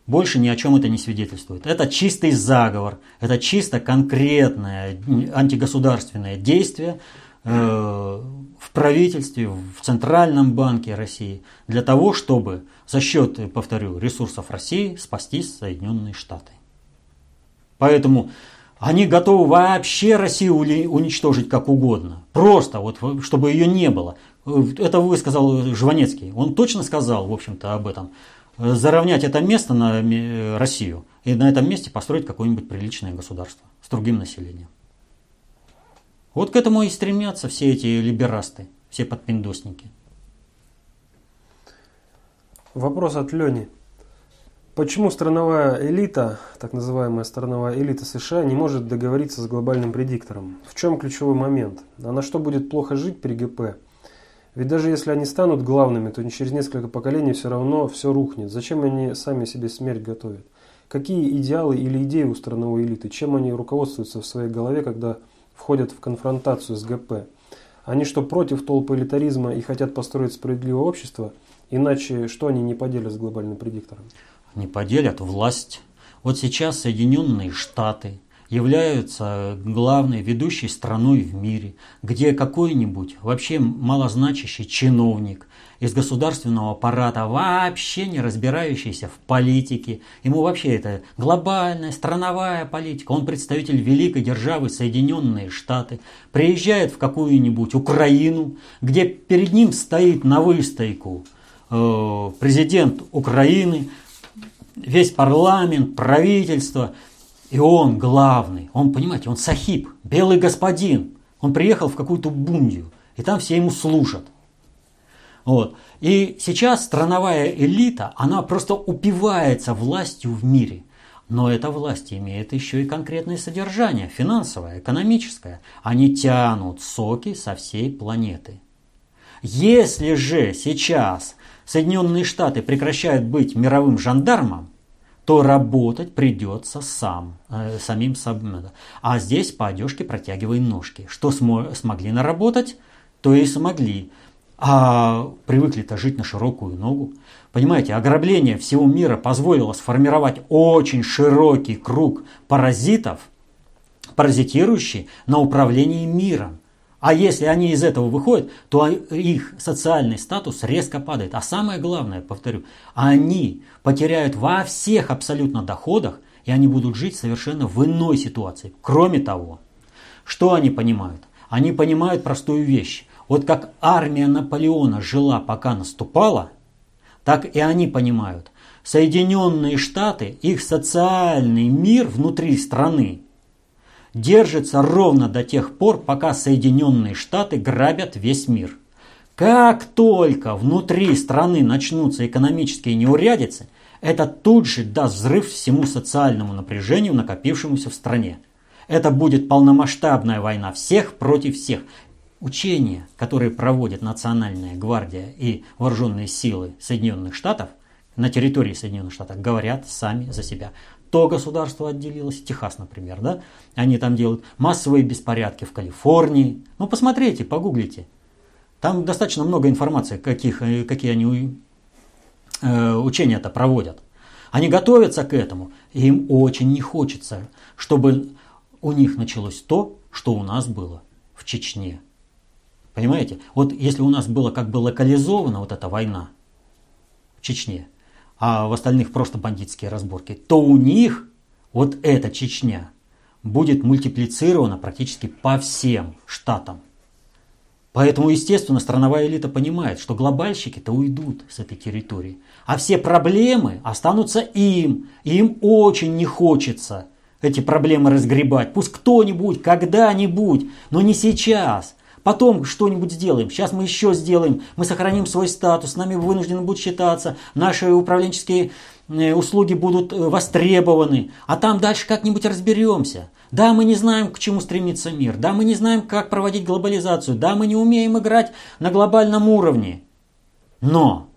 Больше ни о чем это не свидетельствует. Это чистый заговор, это чисто конкретное антигосударственное действие, Э, в правительстве, в Центральном банке России, для того, чтобы за счет, повторю, ресурсов России спасти Соединенные Штаты. Поэтому они готовы вообще Россию уничтожить как угодно. Просто, вот, чтобы ее не было. Это высказал Жванецкий. Он точно сказал, в общем-то, об этом. Заровнять это место на Россию и на этом месте построить какое-нибудь приличное государство с другим населением. Вот к этому и стремятся все эти либерасты, все подпиндосники. Вопрос от Лени. Почему страновая элита, так называемая страновая элита США, не может договориться с глобальным предиктором? В чем ключевой момент? А на что будет плохо жить при ГП? Ведь даже если они станут главными, то через несколько поколений все равно все рухнет. Зачем они сами себе смерть готовят? Какие идеалы или идеи у страновой элиты? Чем они руководствуются в своей голове, когда входят в конфронтацию с ГП. Они что, против толпы элитаризма и хотят построить справедливое общество? Иначе что они не поделят с глобальным предиктором? Не поделят власть. Вот сейчас Соединенные Штаты являются главной ведущей страной в мире, где какой-нибудь вообще малозначащий чиновник из государственного аппарата, вообще не разбирающийся в политике. Ему вообще это глобальная страновая политика. Он представитель великой державы Соединенные Штаты. Приезжает в какую-нибудь Украину, где перед ним стоит на выстойку э, президент Украины, весь парламент, правительство. И он главный. Он, понимаете, он сахиб, белый господин. Он приехал в какую-то бундию. И там все ему служат. Вот. И сейчас страновая элита, она просто упивается властью в мире. Но эта власть имеет еще и конкретное содержание, финансовое, экономическое. Они тянут соки со всей планеты. Если же сейчас Соединенные Штаты прекращают быть мировым жандармом, то работать придется сам, э, самим собой. А здесь по одежке протягивай ножки. Что смо- смогли наработать, то и смогли а привыкли-то жить на широкую ногу. Понимаете, ограбление всего мира позволило сформировать очень широкий круг паразитов, паразитирующие на управлении миром. А если они из этого выходят, то их социальный статус резко падает. А самое главное, повторю, они потеряют во всех абсолютно доходах, и они будут жить совершенно в иной ситуации. Кроме того, что они понимают? Они понимают простую вещь. Вот как армия Наполеона жила, пока наступала, так и они понимают. Соединенные Штаты, их социальный мир внутри страны держится ровно до тех пор, пока Соединенные Штаты грабят весь мир. Как только внутри страны начнутся экономические неурядицы, это тут же даст взрыв всему социальному напряжению, накопившемуся в стране. Это будет полномасштабная война всех против всех. Учения, которые проводит Национальная гвардия и вооруженные силы Соединенных Штатов на территории Соединенных Штатов, говорят сами за себя. То государство отделилось, Техас, например, да? Они там делают массовые беспорядки в Калифорнии. Ну, посмотрите, погуглите. Там достаточно много информации, каких, э, какие они э, учения-то проводят. Они готовятся к этому, и им очень не хочется, чтобы у них началось то, что у нас было в Чечне. Понимаете? Вот если у нас было как бы локализована вот эта война в Чечне, а в остальных просто бандитские разборки, то у них вот эта Чечня будет мультиплицирована практически по всем штатам. Поэтому, естественно, страновая элита понимает, что глобальщики-то уйдут с этой территории. А все проблемы останутся им. И им очень не хочется эти проблемы разгребать. Пусть кто-нибудь, когда-нибудь, но не сейчас. Потом что-нибудь сделаем. Сейчас мы еще сделаем. Мы сохраним свой статус. Нами вынуждены будут считаться. Наши управленческие э, услуги будут э, востребованы. А там дальше как-нибудь разберемся. Да, мы не знаем, к чему стремится мир. Да, мы не знаем, как проводить глобализацию. Да, мы не умеем играть на глобальном уровне. Но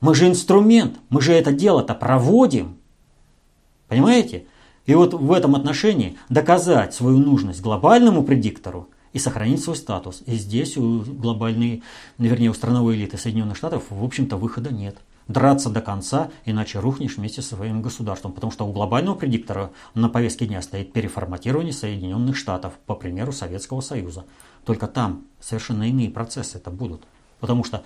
мы же инструмент. Мы же это дело-то проводим. Понимаете? И вот в этом отношении доказать свою нужность глобальному предиктору и сохранить свой статус. И здесь у глобальной, вернее, у страновой элиты Соединенных Штатов, в общем-то, выхода нет. Драться до конца, иначе рухнешь вместе со своим государством. Потому что у глобального предиктора на повестке дня стоит переформатирование Соединенных Штатов, по примеру Советского Союза. Только там совершенно иные процессы это будут. Потому что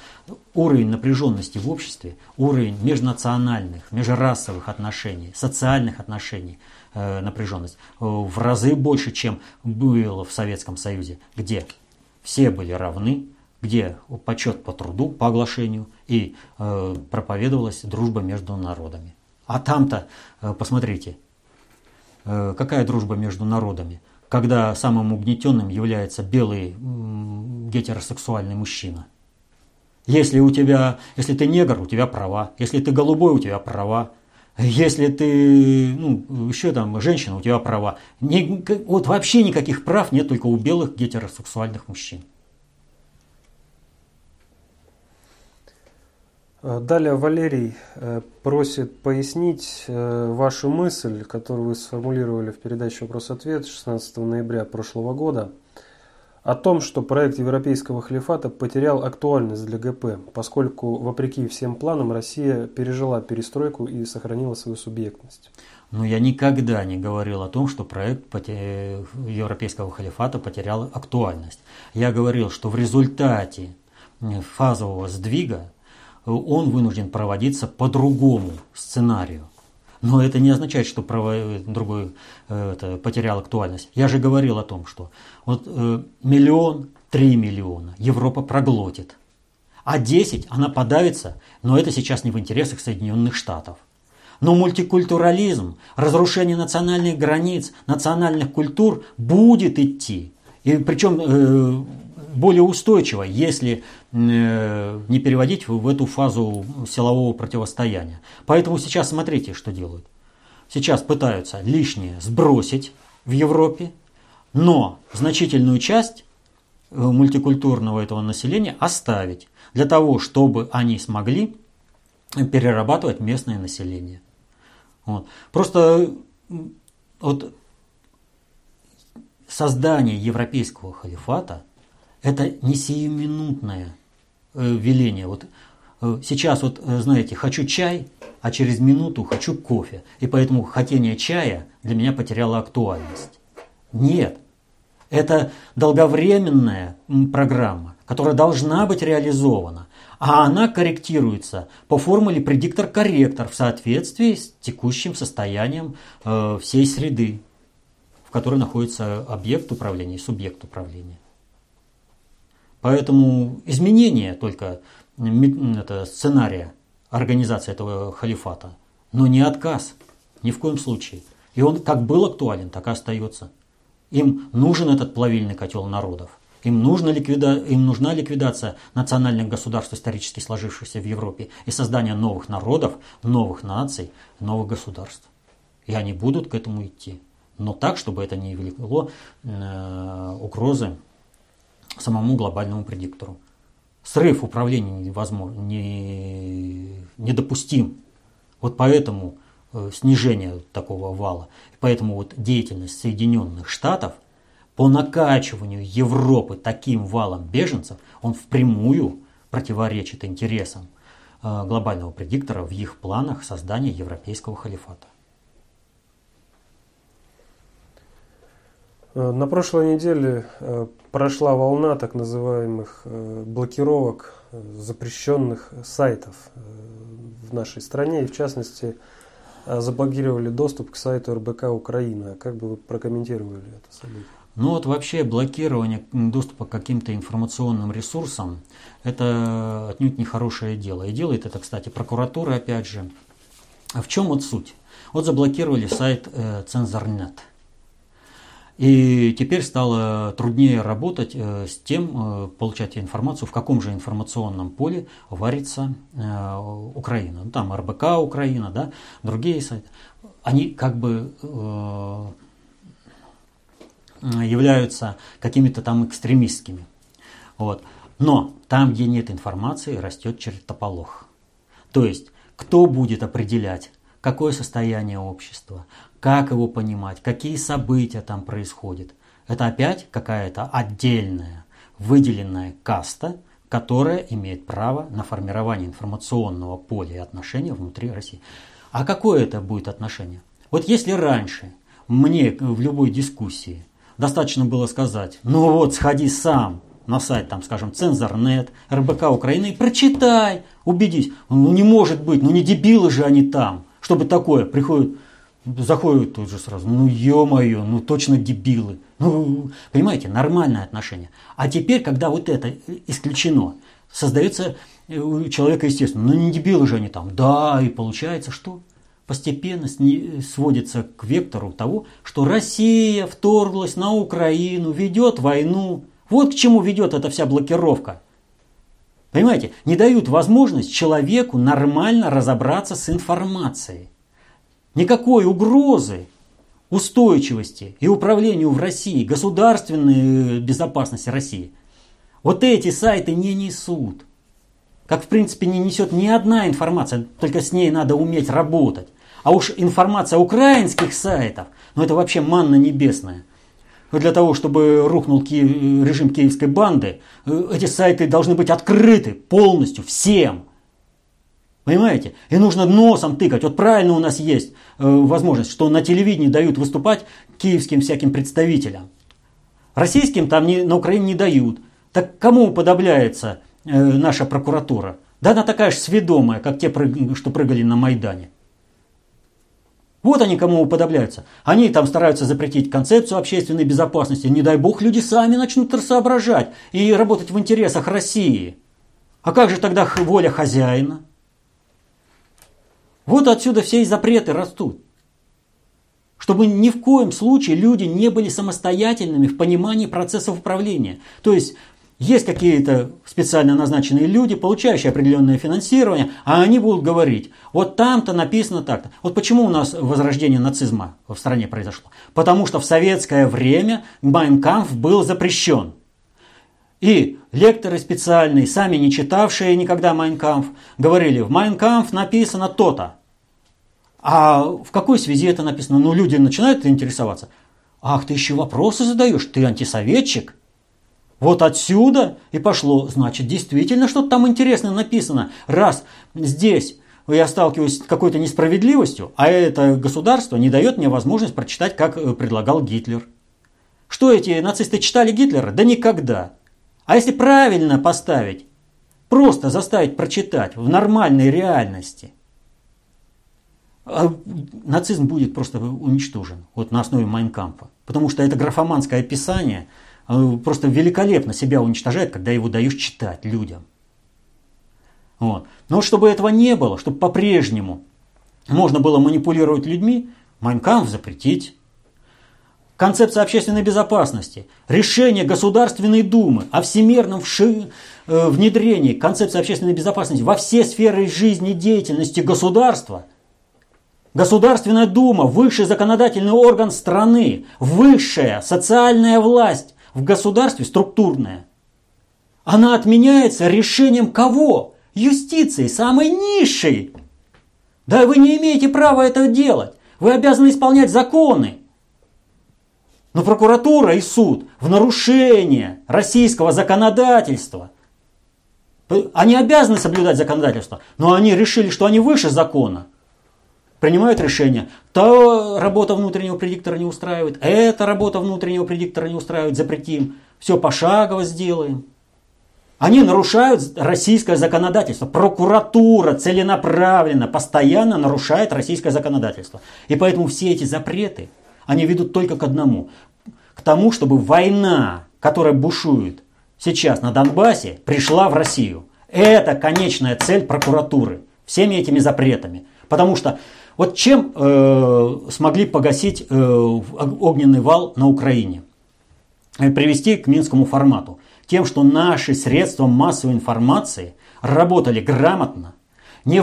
уровень напряженности в обществе, уровень межнациональных, межрасовых отношений, социальных отношений – напряженность э, в разы больше, чем было в Советском Союзе, где все были равны, где почет по труду, по оглашению, и э, проповедовалась дружба между народами. А там-то, э, посмотрите, э, какая дружба между народами, когда самым угнетенным является белый э, гетеросексуальный мужчина. Если у тебя, если ты негр, у тебя права, если ты голубой, у тебя права, если ты, ну, еще там, женщина, у тебя права. Не, вот вообще никаких прав нет только у белых гетеросексуальных мужчин. Далее Валерий э, просит пояснить э, вашу мысль, которую вы сформулировали в передаче «Вопрос-ответ» 16 ноября прошлого года – о том, что проект Европейского халифата потерял актуальность для ГП, поскольку, вопреки всем планам, Россия пережила перестройку и сохранила свою субъектность. Но я никогда не говорил о том, что проект Европейского халифата потерял актуальность. Я говорил, что в результате фазового сдвига он вынужден проводиться по другому сценарию. Но это не означает, что право, другой э, это, потерял актуальность. Я же говорил о том, что вот э, миллион, три миллиона Европа проглотит. А 10 она подавится, но это сейчас не в интересах Соединенных Штатов. Но мультикультурализм, разрушение национальных границ, национальных культур будет идти. И причем э, более устойчиво, если э, не переводить в эту фазу силового противостояния. Поэтому сейчас смотрите, что делают. Сейчас пытаются лишнее сбросить в Европе, но значительную часть э, мультикультурного этого населения оставить для того, чтобы они смогли перерабатывать местное население. Вот. Просто вот создание европейского халифата – это не сиюминутное э, веление. Вот э, сейчас вот, э, знаете, хочу чай, а через минуту хочу кофе. И поэтому хотение чая для меня потеряло актуальность. Нет. Это долговременная программа, которая должна быть реализована. А она корректируется по формуле предиктор-корректор в соответствии с текущим состоянием всей среды, в которой находится объект управления и субъект управления. Поэтому изменение только это, сценария организации этого халифата, но не отказ, ни в коем случае. И он как был актуален, так и остается. Им нужен этот плавильный котел народов. Им, нужна ликвида... им нужна ликвидация национальных государств, исторически сложившихся в Европе, и создание новых народов, новых наций, новых государств. И они будут к этому идти. Но так, чтобы это не велико э, угрозы самому глобальному предиктору. Срыв управления невозможно, не, недопустим. Вот поэтому э, снижение такого вала. Поэтому вот деятельность Соединенных Штатов по накачиванию Европы таким валом беженцев, он впрямую противоречит интересам э, глобального предиктора в их планах создания европейского халифата. На прошлой неделе э, прошла волна так называемых э, блокировок запрещенных сайтов в нашей стране. И в частности, заблокировали доступ к сайту РБК Украина. Как бы вы прокомментировали это событие? Ну вот вообще блокирование доступа к каким-то информационным ресурсам – это отнюдь не хорошее дело. И делает это, кстати, прокуратура опять же. А в чем вот суть? Вот заблокировали сайт э, Цензорнет – и теперь стало труднее работать э, с тем, э, получать информацию, в каком же информационном поле варится э, Украина. Ну, там РБК Украина, да, другие сайты. Они как бы являются какими-то там экстремистскими. Вот. Но там, где нет информации, растет чертополох. То есть, кто будет определять, какое состояние общества, как его понимать, какие события там происходят. Это опять какая-то отдельная, выделенная каста, которая имеет право на формирование информационного поля и отношения внутри России. А какое это будет отношение? Вот если раньше мне в любой дискуссии достаточно было сказать, ну вот, сходи сам на сайт, там, скажем, Цензорнет, РБК Украины и прочитай, убедись. Ну не может быть, ну не дебилы же они там, чтобы такое. Приходят заходят тут же сразу, ну ё-моё, ну точно дебилы. Ну, понимаете, нормальное отношение. А теперь, когда вот это исключено, создается у человека естественно, ну не дебилы же они там. Да, и получается что? Постепенно сводится к вектору того, что Россия вторглась на Украину, ведет войну. Вот к чему ведет эта вся блокировка. Понимаете, не дают возможность человеку нормально разобраться с информацией. Никакой угрозы устойчивости и управлению в России, государственной безопасности России, вот эти сайты не несут. Как в принципе не несет ни одна информация, только с ней надо уметь работать. А уж информация украинских сайтов, ну это вообще манна небесная. Для того, чтобы рухнул режим киевской банды, э, эти сайты должны быть открыты полностью всем. Понимаете? И нужно носом тыкать. Вот правильно у нас есть э, возможность, что на телевидении дают выступать киевским всяким представителям. Российским там не, на Украине не дают. Так кому уподобляется э, наша прокуратура? Да она такая же сведомая, как те, что прыгали на Майдане. Вот они кому уподобляются. Они там стараются запретить концепцию общественной безопасности. Не дай бог, люди сами начнут соображать и работать в интересах России. А как же тогда воля хозяина? Вот отсюда все и запреты растут. Чтобы ни в коем случае люди не были самостоятельными в понимании процессов управления. То есть есть какие-то специально назначенные люди, получающие определенное финансирование, а они будут говорить, вот там-то написано так-то. Вот почему у нас возрождение нацизма в стране произошло? Потому что в советское время Майнкамф был запрещен. И лекторы специальные, сами не читавшие никогда Майнкамф, говорили, в Майнкамф написано то-то. А в какой связи это написано? Ну, люди начинают интересоваться. Ах, ты еще вопросы задаешь, ты антисоветчик? Вот отсюда и пошло. Значит, действительно что-то там интересное написано. Раз здесь я сталкиваюсь с какой-то несправедливостью, а это государство не дает мне возможность прочитать, как э, предлагал Гитлер. Что эти нацисты читали Гитлера? Да никогда. А если правильно поставить, просто заставить прочитать в нормальной реальности, а нацизм будет просто уничтожен вот на основе Майнкампа. Потому что это графоманское описание э, просто великолепно себя уничтожает, когда его даешь читать людям. Вот. Но чтобы этого не было, чтобы по-прежнему можно было манипулировать людьми, Майнкамп запретить. Концепция общественной безопасности, решение Государственной Думы о всемирном вши, э, внедрении концепции общественной безопасности во все сферы жизни и деятельности государства. Государственная Дума – высший законодательный орган страны, высшая социальная власть в государстве структурная. Она отменяется решением кого? Юстиции, самой низшей. Да вы не имеете права это делать. Вы обязаны исполнять законы. Но прокуратура и суд в нарушение российского законодательства. Они обязаны соблюдать законодательство, но они решили, что они выше закона. принимают решение. То работа внутреннего предиктора не устраивает, эта работа внутреннего предиктора не устраивает, запретим. Все пошагово сделаем. Они нарушают российское законодательство. Прокуратура целенаправленно, постоянно нарушает российское законодательство. И поэтому все эти запреты, они ведут только к одному. К тому, чтобы война, которая бушует сейчас на Донбассе, пришла в Россию. Это конечная цель прокуратуры. Всеми этими запретами. Потому что вот чем э, смогли погасить э, огненный вал на Украине? Э, привести к минскому формату тем, что наши средства массовой информации работали грамотно, не,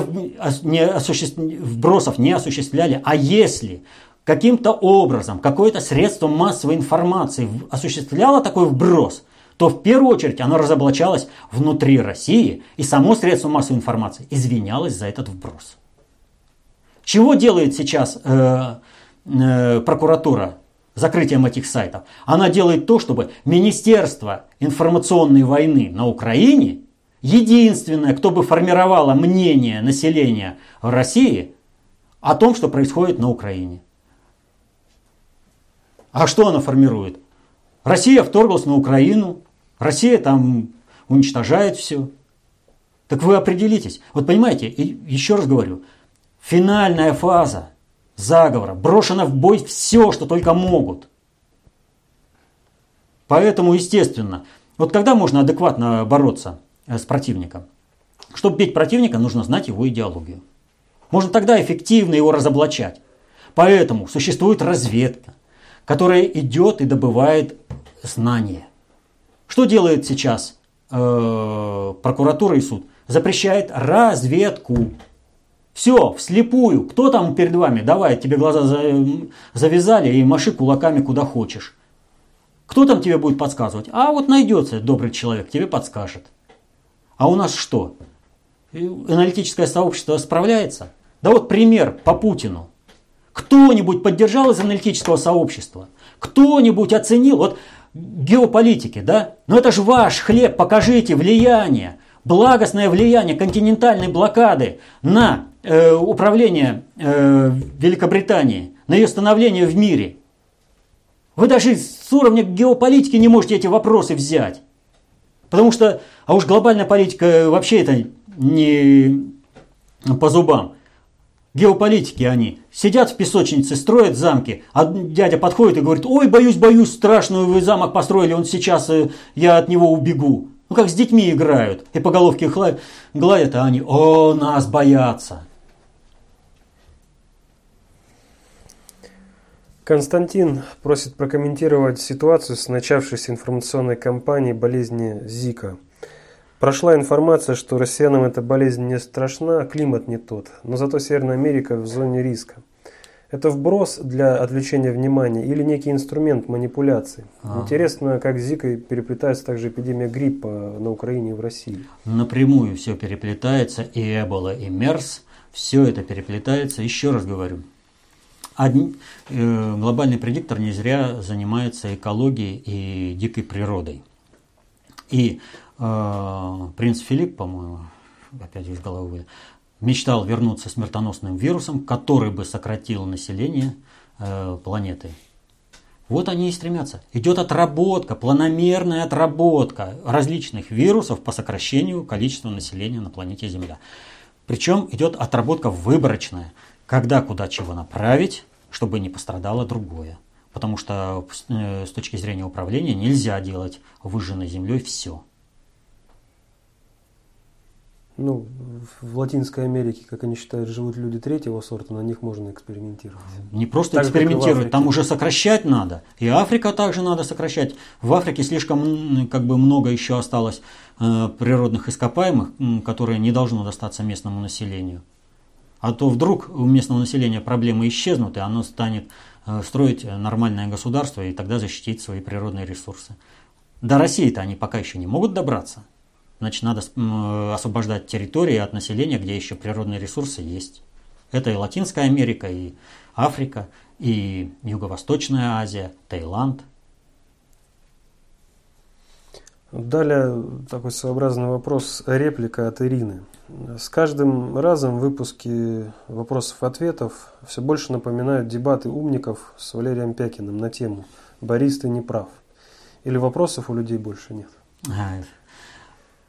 не осуществ... вбросов не осуществляли, а если каким-то образом какое-то средство массовой информации осуществляло такой вброс, то в первую очередь оно разоблачалось внутри России, и само средство массовой информации извинялось за этот вброс. Чего делает сейчас э, э, прокуратура закрытием этих сайтов, она делает то, чтобы Министерство информационной войны на Украине, единственное, кто бы формировало мнение населения в России о том, что происходит на Украине. А что она формирует? Россия вторглась на Украину, Россия там уничтожает все. Так вы определитесь. Вот понимаете, еще раз говорю, финальная фаза заговора, брошено в бой все, что только могут. Поэтому, естественно, вот когда можно адекватно бороться э, с противником? Чтобы бить противника, нужно знать его идеологию. Можно тогда эффективно его разоблачать. Поэтому существует разведка, которая идет и добывает знания. Что делает сейчас э, прокуратура и суд? Запрещает разведку. Все, вслепую. Кто там перед вами? Давай, тебе глаза завязали и маши кулаками куда хочешь. Кто там тебе будет подсказывать? А вот найдется добрый человек, тебе подскажет. А у нас что? Аналитическое сообщество справляется? Да вот пример по Путину. Кто-нибудь поддержал из аналитического сообщества? Кто-нибудь оценил? Вот геополитики, да? Но это же ваш хлеб, покажите влияние, благостное влияние континентальной блокады на э, управления э, Великобритании, на ее становление в мире. Вы даже с уровня геополитики не можете эти вопросы взять. Потому что, а уж глобальная политика вообще это не по зубам. Геополитики они. Сидят в песочнице, строят замки, а дядя подходит и говорит, ой, боюсь, боюсь, страшную вы замок построили, он сейчас, э, я от него убегу. Ну, как с детьми играют, и по головке гладят, а они, о, нас боятся. Константин просит прокомментировать ситуацию с начавшейся информационной кампанией болезни Зика. Прошла информация, что россиянам эта болезнь не страшна, климат не тот, но зато Северная Америка в зоне риска. Это вброс для отвлечения внимания или некий инструмент манипуляции? Ага. Интересно, как с Зикой переплетается также эпидемия гриппа на Украине и в России. Напрямую все переплетается, и Эбола, и Мерс, все это переплетается. Еще раз говорю, один, э, глобальный предиктор не зря занимается экологией и дикой природой. И принц Филипп, по-моему, опять из головы, мечтал вернуться смертоносным вирусом, который бы сократил население э, планеты. Вот они и стремятся. Идет отработка, планомерная отработка различных вирусов по сокращению количества населения на планете Земля. Причем идет отработка выборочная когда куда чего направить, чтобы не пострадало другое. Потому что э, с точки зрения управления нельзя делать выжженной землей все. Ну, в Латинской Америке, как они считают, живут люди третьего сорта, на них можно экспериментировать. Не просто так экспериментировать, там уже сокращать надо. И Африка также надо сокращать. В Африке слишком как бы много еще осталось э, природных ископаемых, которые не должно достаться местному населению. А то вдруг у местного населения проблемы исчезнут, и оно станет э, строить нормальное государство и тогда защитить свои природные ресурсы. До России-то они пока еще не могут добраться. Значит, надо освобождать территории от населения, где еще природные ресурсы есть. Это и Латинская Америка, и Африка, и Юго-Восточная Азия, Таиланд. Далее такой своеобразный вопрос, реплика от Ирины. С каждым разом выпуски вопросов-ответов все больше напоминают дебаты умников с Валерием Пякиным на тему «Борис, ты не прав». Или вопросов у людей больше нет?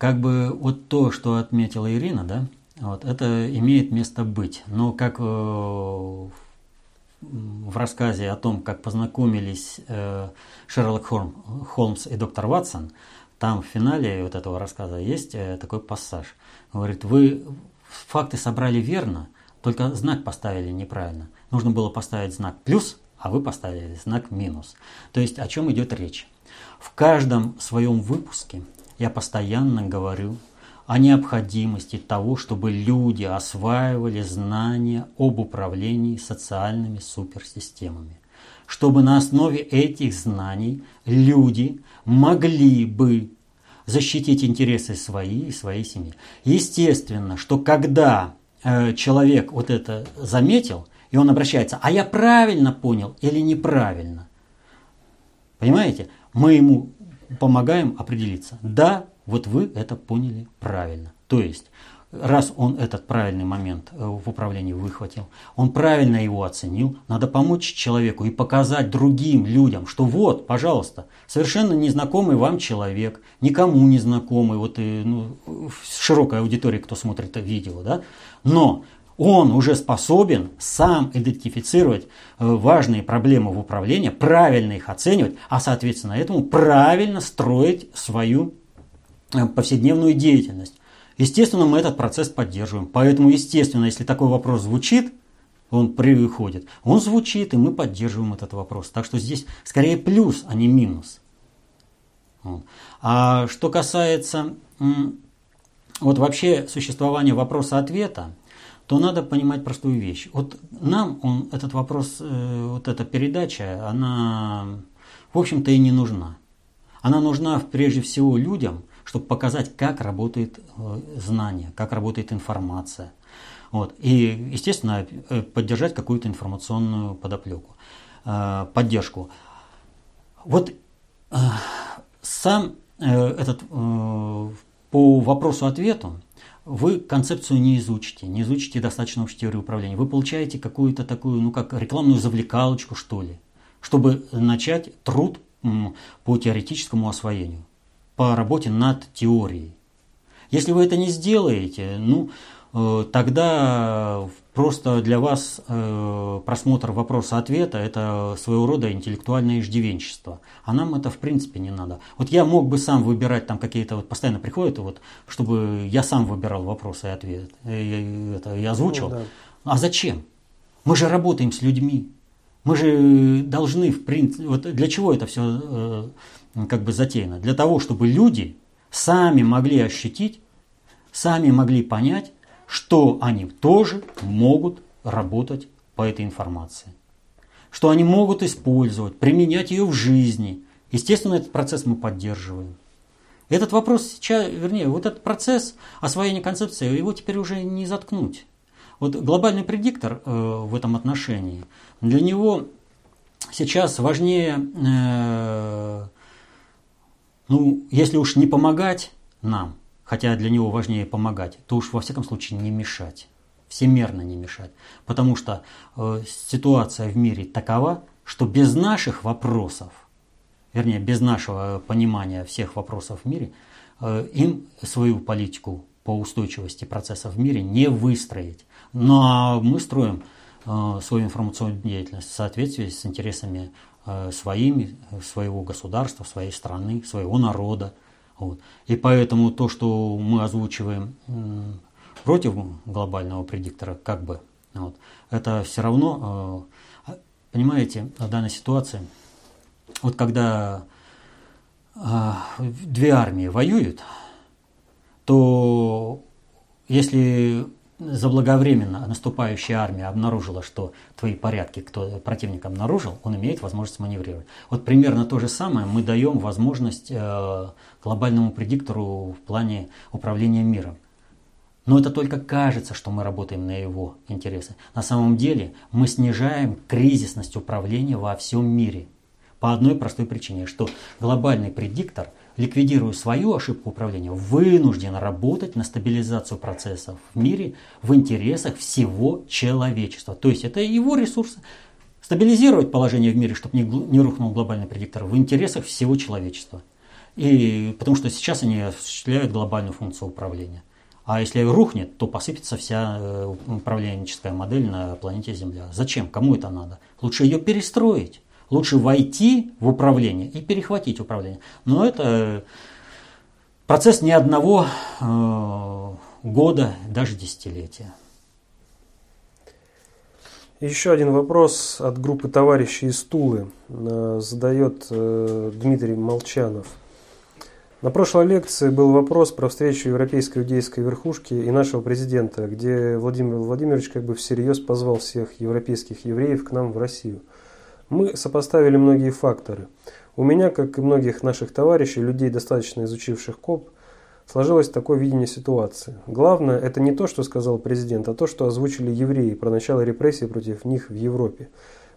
Как бы вот то, что отметила Ирина, да, вот, это имеет место быть. Но как э, в рассказе о том, как познакомились э, Шерлок Холмс и доктор Ватсон, там в финале вот этого рассказа есть э, такой пассаж. Говорит, вы факты собрали верно, только знак поставили неправильно. Нужно было поставить знак плюс, а вы поставили знак минус. То есть о чем идет речь? В каждом своем выпуске я постоянно говорю о необходимости того, чтобы люди осваивали знания об управлении социальными суперсистемами. Чтобы на основе этих знаний люди могли бы защитить интересы свои и своей семьи. Естественно, что когда э, человек вот это заметил, и он обращается, а я правильно понял или неправильно? Понимаете? Мы ему помогаем определиться. Да, вот вы это поняли правильно. То есть раз он этот правильный момент э, в управлении выхватил, он правильно его оценил, надо помочь человеку и показать другим людям, что вот, пожалуйста, совершенно незнакомый вам человек, никому не знакомый, вот и, ну, широкая аудитория, кто смотрит это видео, да, но он уже способен сам идентифицировать э, важные проблемы в управлении, правильно их оценивать, а соответственно этому правильно строить свою э, повседневную деятельность. Естественно, мы этот процесс поддерживаем. Поэтому, естественно, если такой вопрос звучит, он приходит, он звучит, и мы поддерживаем этот вопрос. Так что здесь скорее плюс, а не минус. А что касается вот вообще существования вопроса-ответа, то надо понимать простую вещь. Вот нам он, этот вопрос, э, вот эта передача, она, в общем-то, и не нужна. Она нужна прежде всего людям, чтобы показать, как работает э, знание, как работает информация. Вот. И, естественно, э, поддержать какую-то информационную подоплеку, поддержку. Вот сам этот по вопросу-ответу вы концепцию не изучите, не изучите достаточно общей теории управления. Вы получаете какую-то такую, ну как рекламную завлекалочку, что ли, чтобы начать труд по теоретическому освоению по работе над теорией. Если вы это не сделаете, ну, э, тогда просто для вас э, просмотр вопроса-ответа – это своего рода интеллектуальное иждивенчество. А нам это в принципе не надо. Вот я мог бы сам выбирать там какие-то, вот постоянно приходят, вот, чтобы я сам выбирал вопросы и ответы, и, это, и озвучил. Ну, да. А зачем? Мы же работаем с людьми. Мы же должны, в принципе, вот для чего это все э, как бы затеяно? Для того, чтобы люди сами могли ощутить, сами могли понять, что они тоже могут работать по этой информации. Что они могут использовать, применять ее в жизни. Естественно, этот процесс мы поддерживаем. Этот вопрос сейчас, вернее, вот этот процесс освоения концепции, его теперь уже не заткнуть. Вот глобальный предиктор э, в этом отношении, для него сейчас важнее э, ну, если уж не помогать нам, хотя для него важнее помогать, то уж во всяком случае не мешать, всемерно не мешать. Потому что э, ситуация в мире такова, что без наших вопросов, вернее, без нашего понимания всех вопросов в мире, э, им свою политику по устойчивости процессов в мире не выстроить. Но мы строим э, свою информационную деятельность в соответствии с интересами Э, своими, своего государства, своей страны, своего народа. Вот. И поэтому то, что мы озвучиваем против глобального предиктора, как бы, вот, это все равно, э, понимаете, в данной ситуации, вот когда э, две армии воюют, то если заблаговременно наступающая армия обнаружила, что твои порядки кто противник обнаружил, он имеет возможность маневрировать. Вот примерно то же самое мы даем возможность э, глобальному предиктору в плане управления миром. Но это только кажется, что мы работаем на его интересы. На самом деле мы снижаем кризисность управления во всем мире. По одной простой причине, что глобальный предиктор ликвидируя свою ошибку управления, вынужден работать на стабилизацию процессов в мире в интересах всего человечества. То есть это его ресурсы. Стабилизировать положение в мире, чтобы не, не рухнул глобальный предиктор, в интересах всего человечества. И, потому что сейчас они осуществляют глобальную функцию управления. А если рухнет, то посыпется вся э, управленческая модель на планете Земля. Зачем? Кому это надо? Лучше ее перестроить. Лучше войти в управление и перехватить управление. Но это процесс не одного э, года, даже десятилетия. Еще один вопрос от группы товарищей из Тулы. Э, задает Дмитрий Молчанов – на прошлой лекции был вопрос про встречу европейской иудейской верхушки и нашего президента, где Владимир Владимирович как бы всерьез позвал всех европейских евреев к нам в Россию. Мы сопоставили многие факторы. У меня, как и многих наших товарищей, людей, достаточно изучивших КОП, сложилось такое видение ситуации. Главное, это не то, что сказал президент, а то, что озвучили евреи про начало репрессий против них в Европе.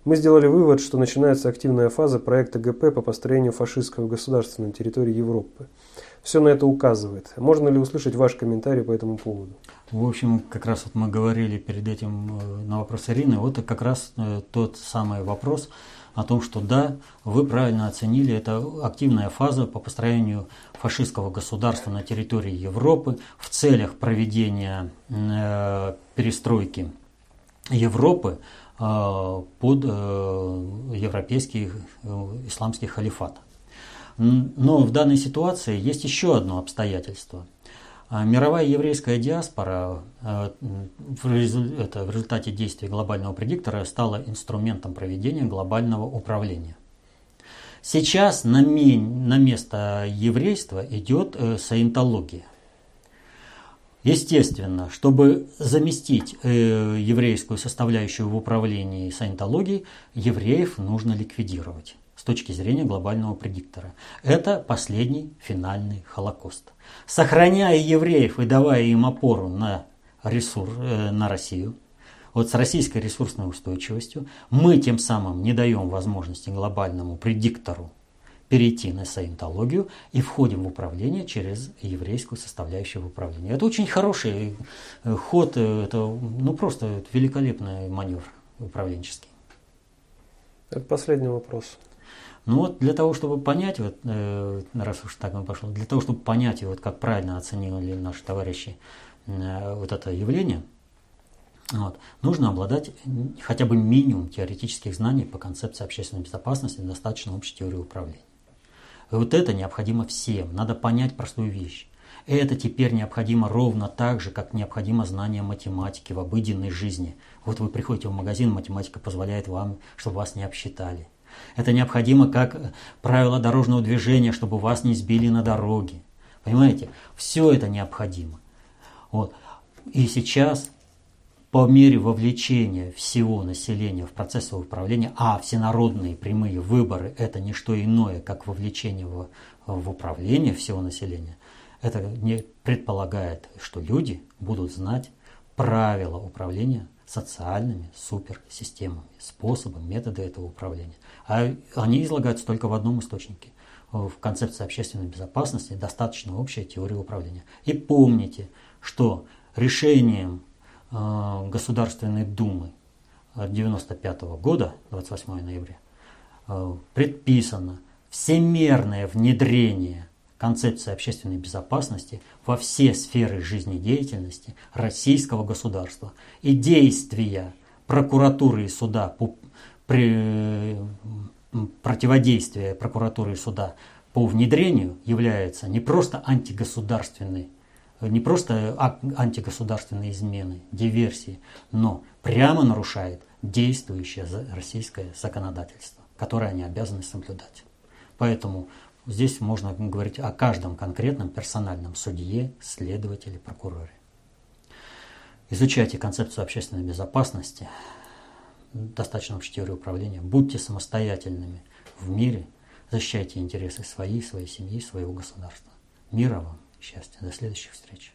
Мы сделали вывод, что начинается активная фаза проекта ГП по построению фашистского государства на территории Европы. Все на это указывает. Можно ли услышать ваш комментарий по этому поводу? В общем, как раз вот мы говорили перед этим э, на вопрос Ирины, вот как раз э, тот самый вопрос о том, что да, вы правильно оценили, это активная фаза по построению фашистского государства на территории Европы в целях проведения э, перестройки Европы под европейский исламский халифат. Но в данной ситуации есть еще одно обстоятельство. Мировая еврейская диаспора в результате действий глобального предиктора стала инструментом проведения глобального управления. Сейчас на, место еврейства идет саентология. Естественно, чтобы заместить э, еврейскую составляющую в управлении саентологией, евреев нужно ликвидировать точки зрения глобального предиктора. Это последний финальный Холокост. Сохраняя евреев и давая им опору на, ресурс, э, на Россию, вот с российской ресурсной устойчивостью, мы тем самым не даем возможности глобальному предиктору перейти на саентологию и входим в управление через еврейскую составляющую управления. Это очень хороший э, ход, э, это ну просто великолепный маневр управленческий. Это последний вопрос. Ну вот для того, чтобы понять, вот, э, раз уж так мы пошло, для того, чтобы понять, вот как правильно оценили наши товарищи э, вот это явление, вот, нужно обладать хотя бы минимум теоретических знаний по концепции общественной безопасности, достаточно общей теории управления. И вот это необходимо всем. Надо понять простую вещь. Это теперь необходимо ровно так же, как необходимо знание математики в обыденной жизни. Вот вы приходите в магазин, математика позволяет вам, чтобы вас не обсчитали. Это необходимо как правило дорожного движения, чтобы вас не сбили на дороге. Понимаете? Все это необходимо. Вот. И сейчас по мере вовлечения всего населения в процессы управления, а всенародные прямые выборы – это не что иное, как вовлечение в, в управление всего населения, это не предполагает, что люди будут знать правила управления социальными суперсистемами, способы, методы этого управления. А они излагаются только в одном источнике – в концепции общественной безопасности достаточно общая теория управления. И помните, что решением Э, Государственной Думы 1995 года, 28 ноября, э, предписано всемерное внедрение концепции общественной безопасности во все сферы жизнедеятельности российского государства и действия прокуратуры и суда по при, противодействие прокуратуры и суда по внедрению является не просто антигосударственной не просто антигосударственные измены, диверсии, но прямо нарушает действующее российское законодательство, которое они обязаны соблюдать. Поэтому здесь можно говорить о каждом конкретном персональном судье, следователе, прокуроре. Изучайте концепцию общественной безопасности, достаточно общей теории управления, будьте самостоятельными в мире, защищайте интересы своей, своей семьи, своего государства. Мира вам! счастья. До следующих встреч.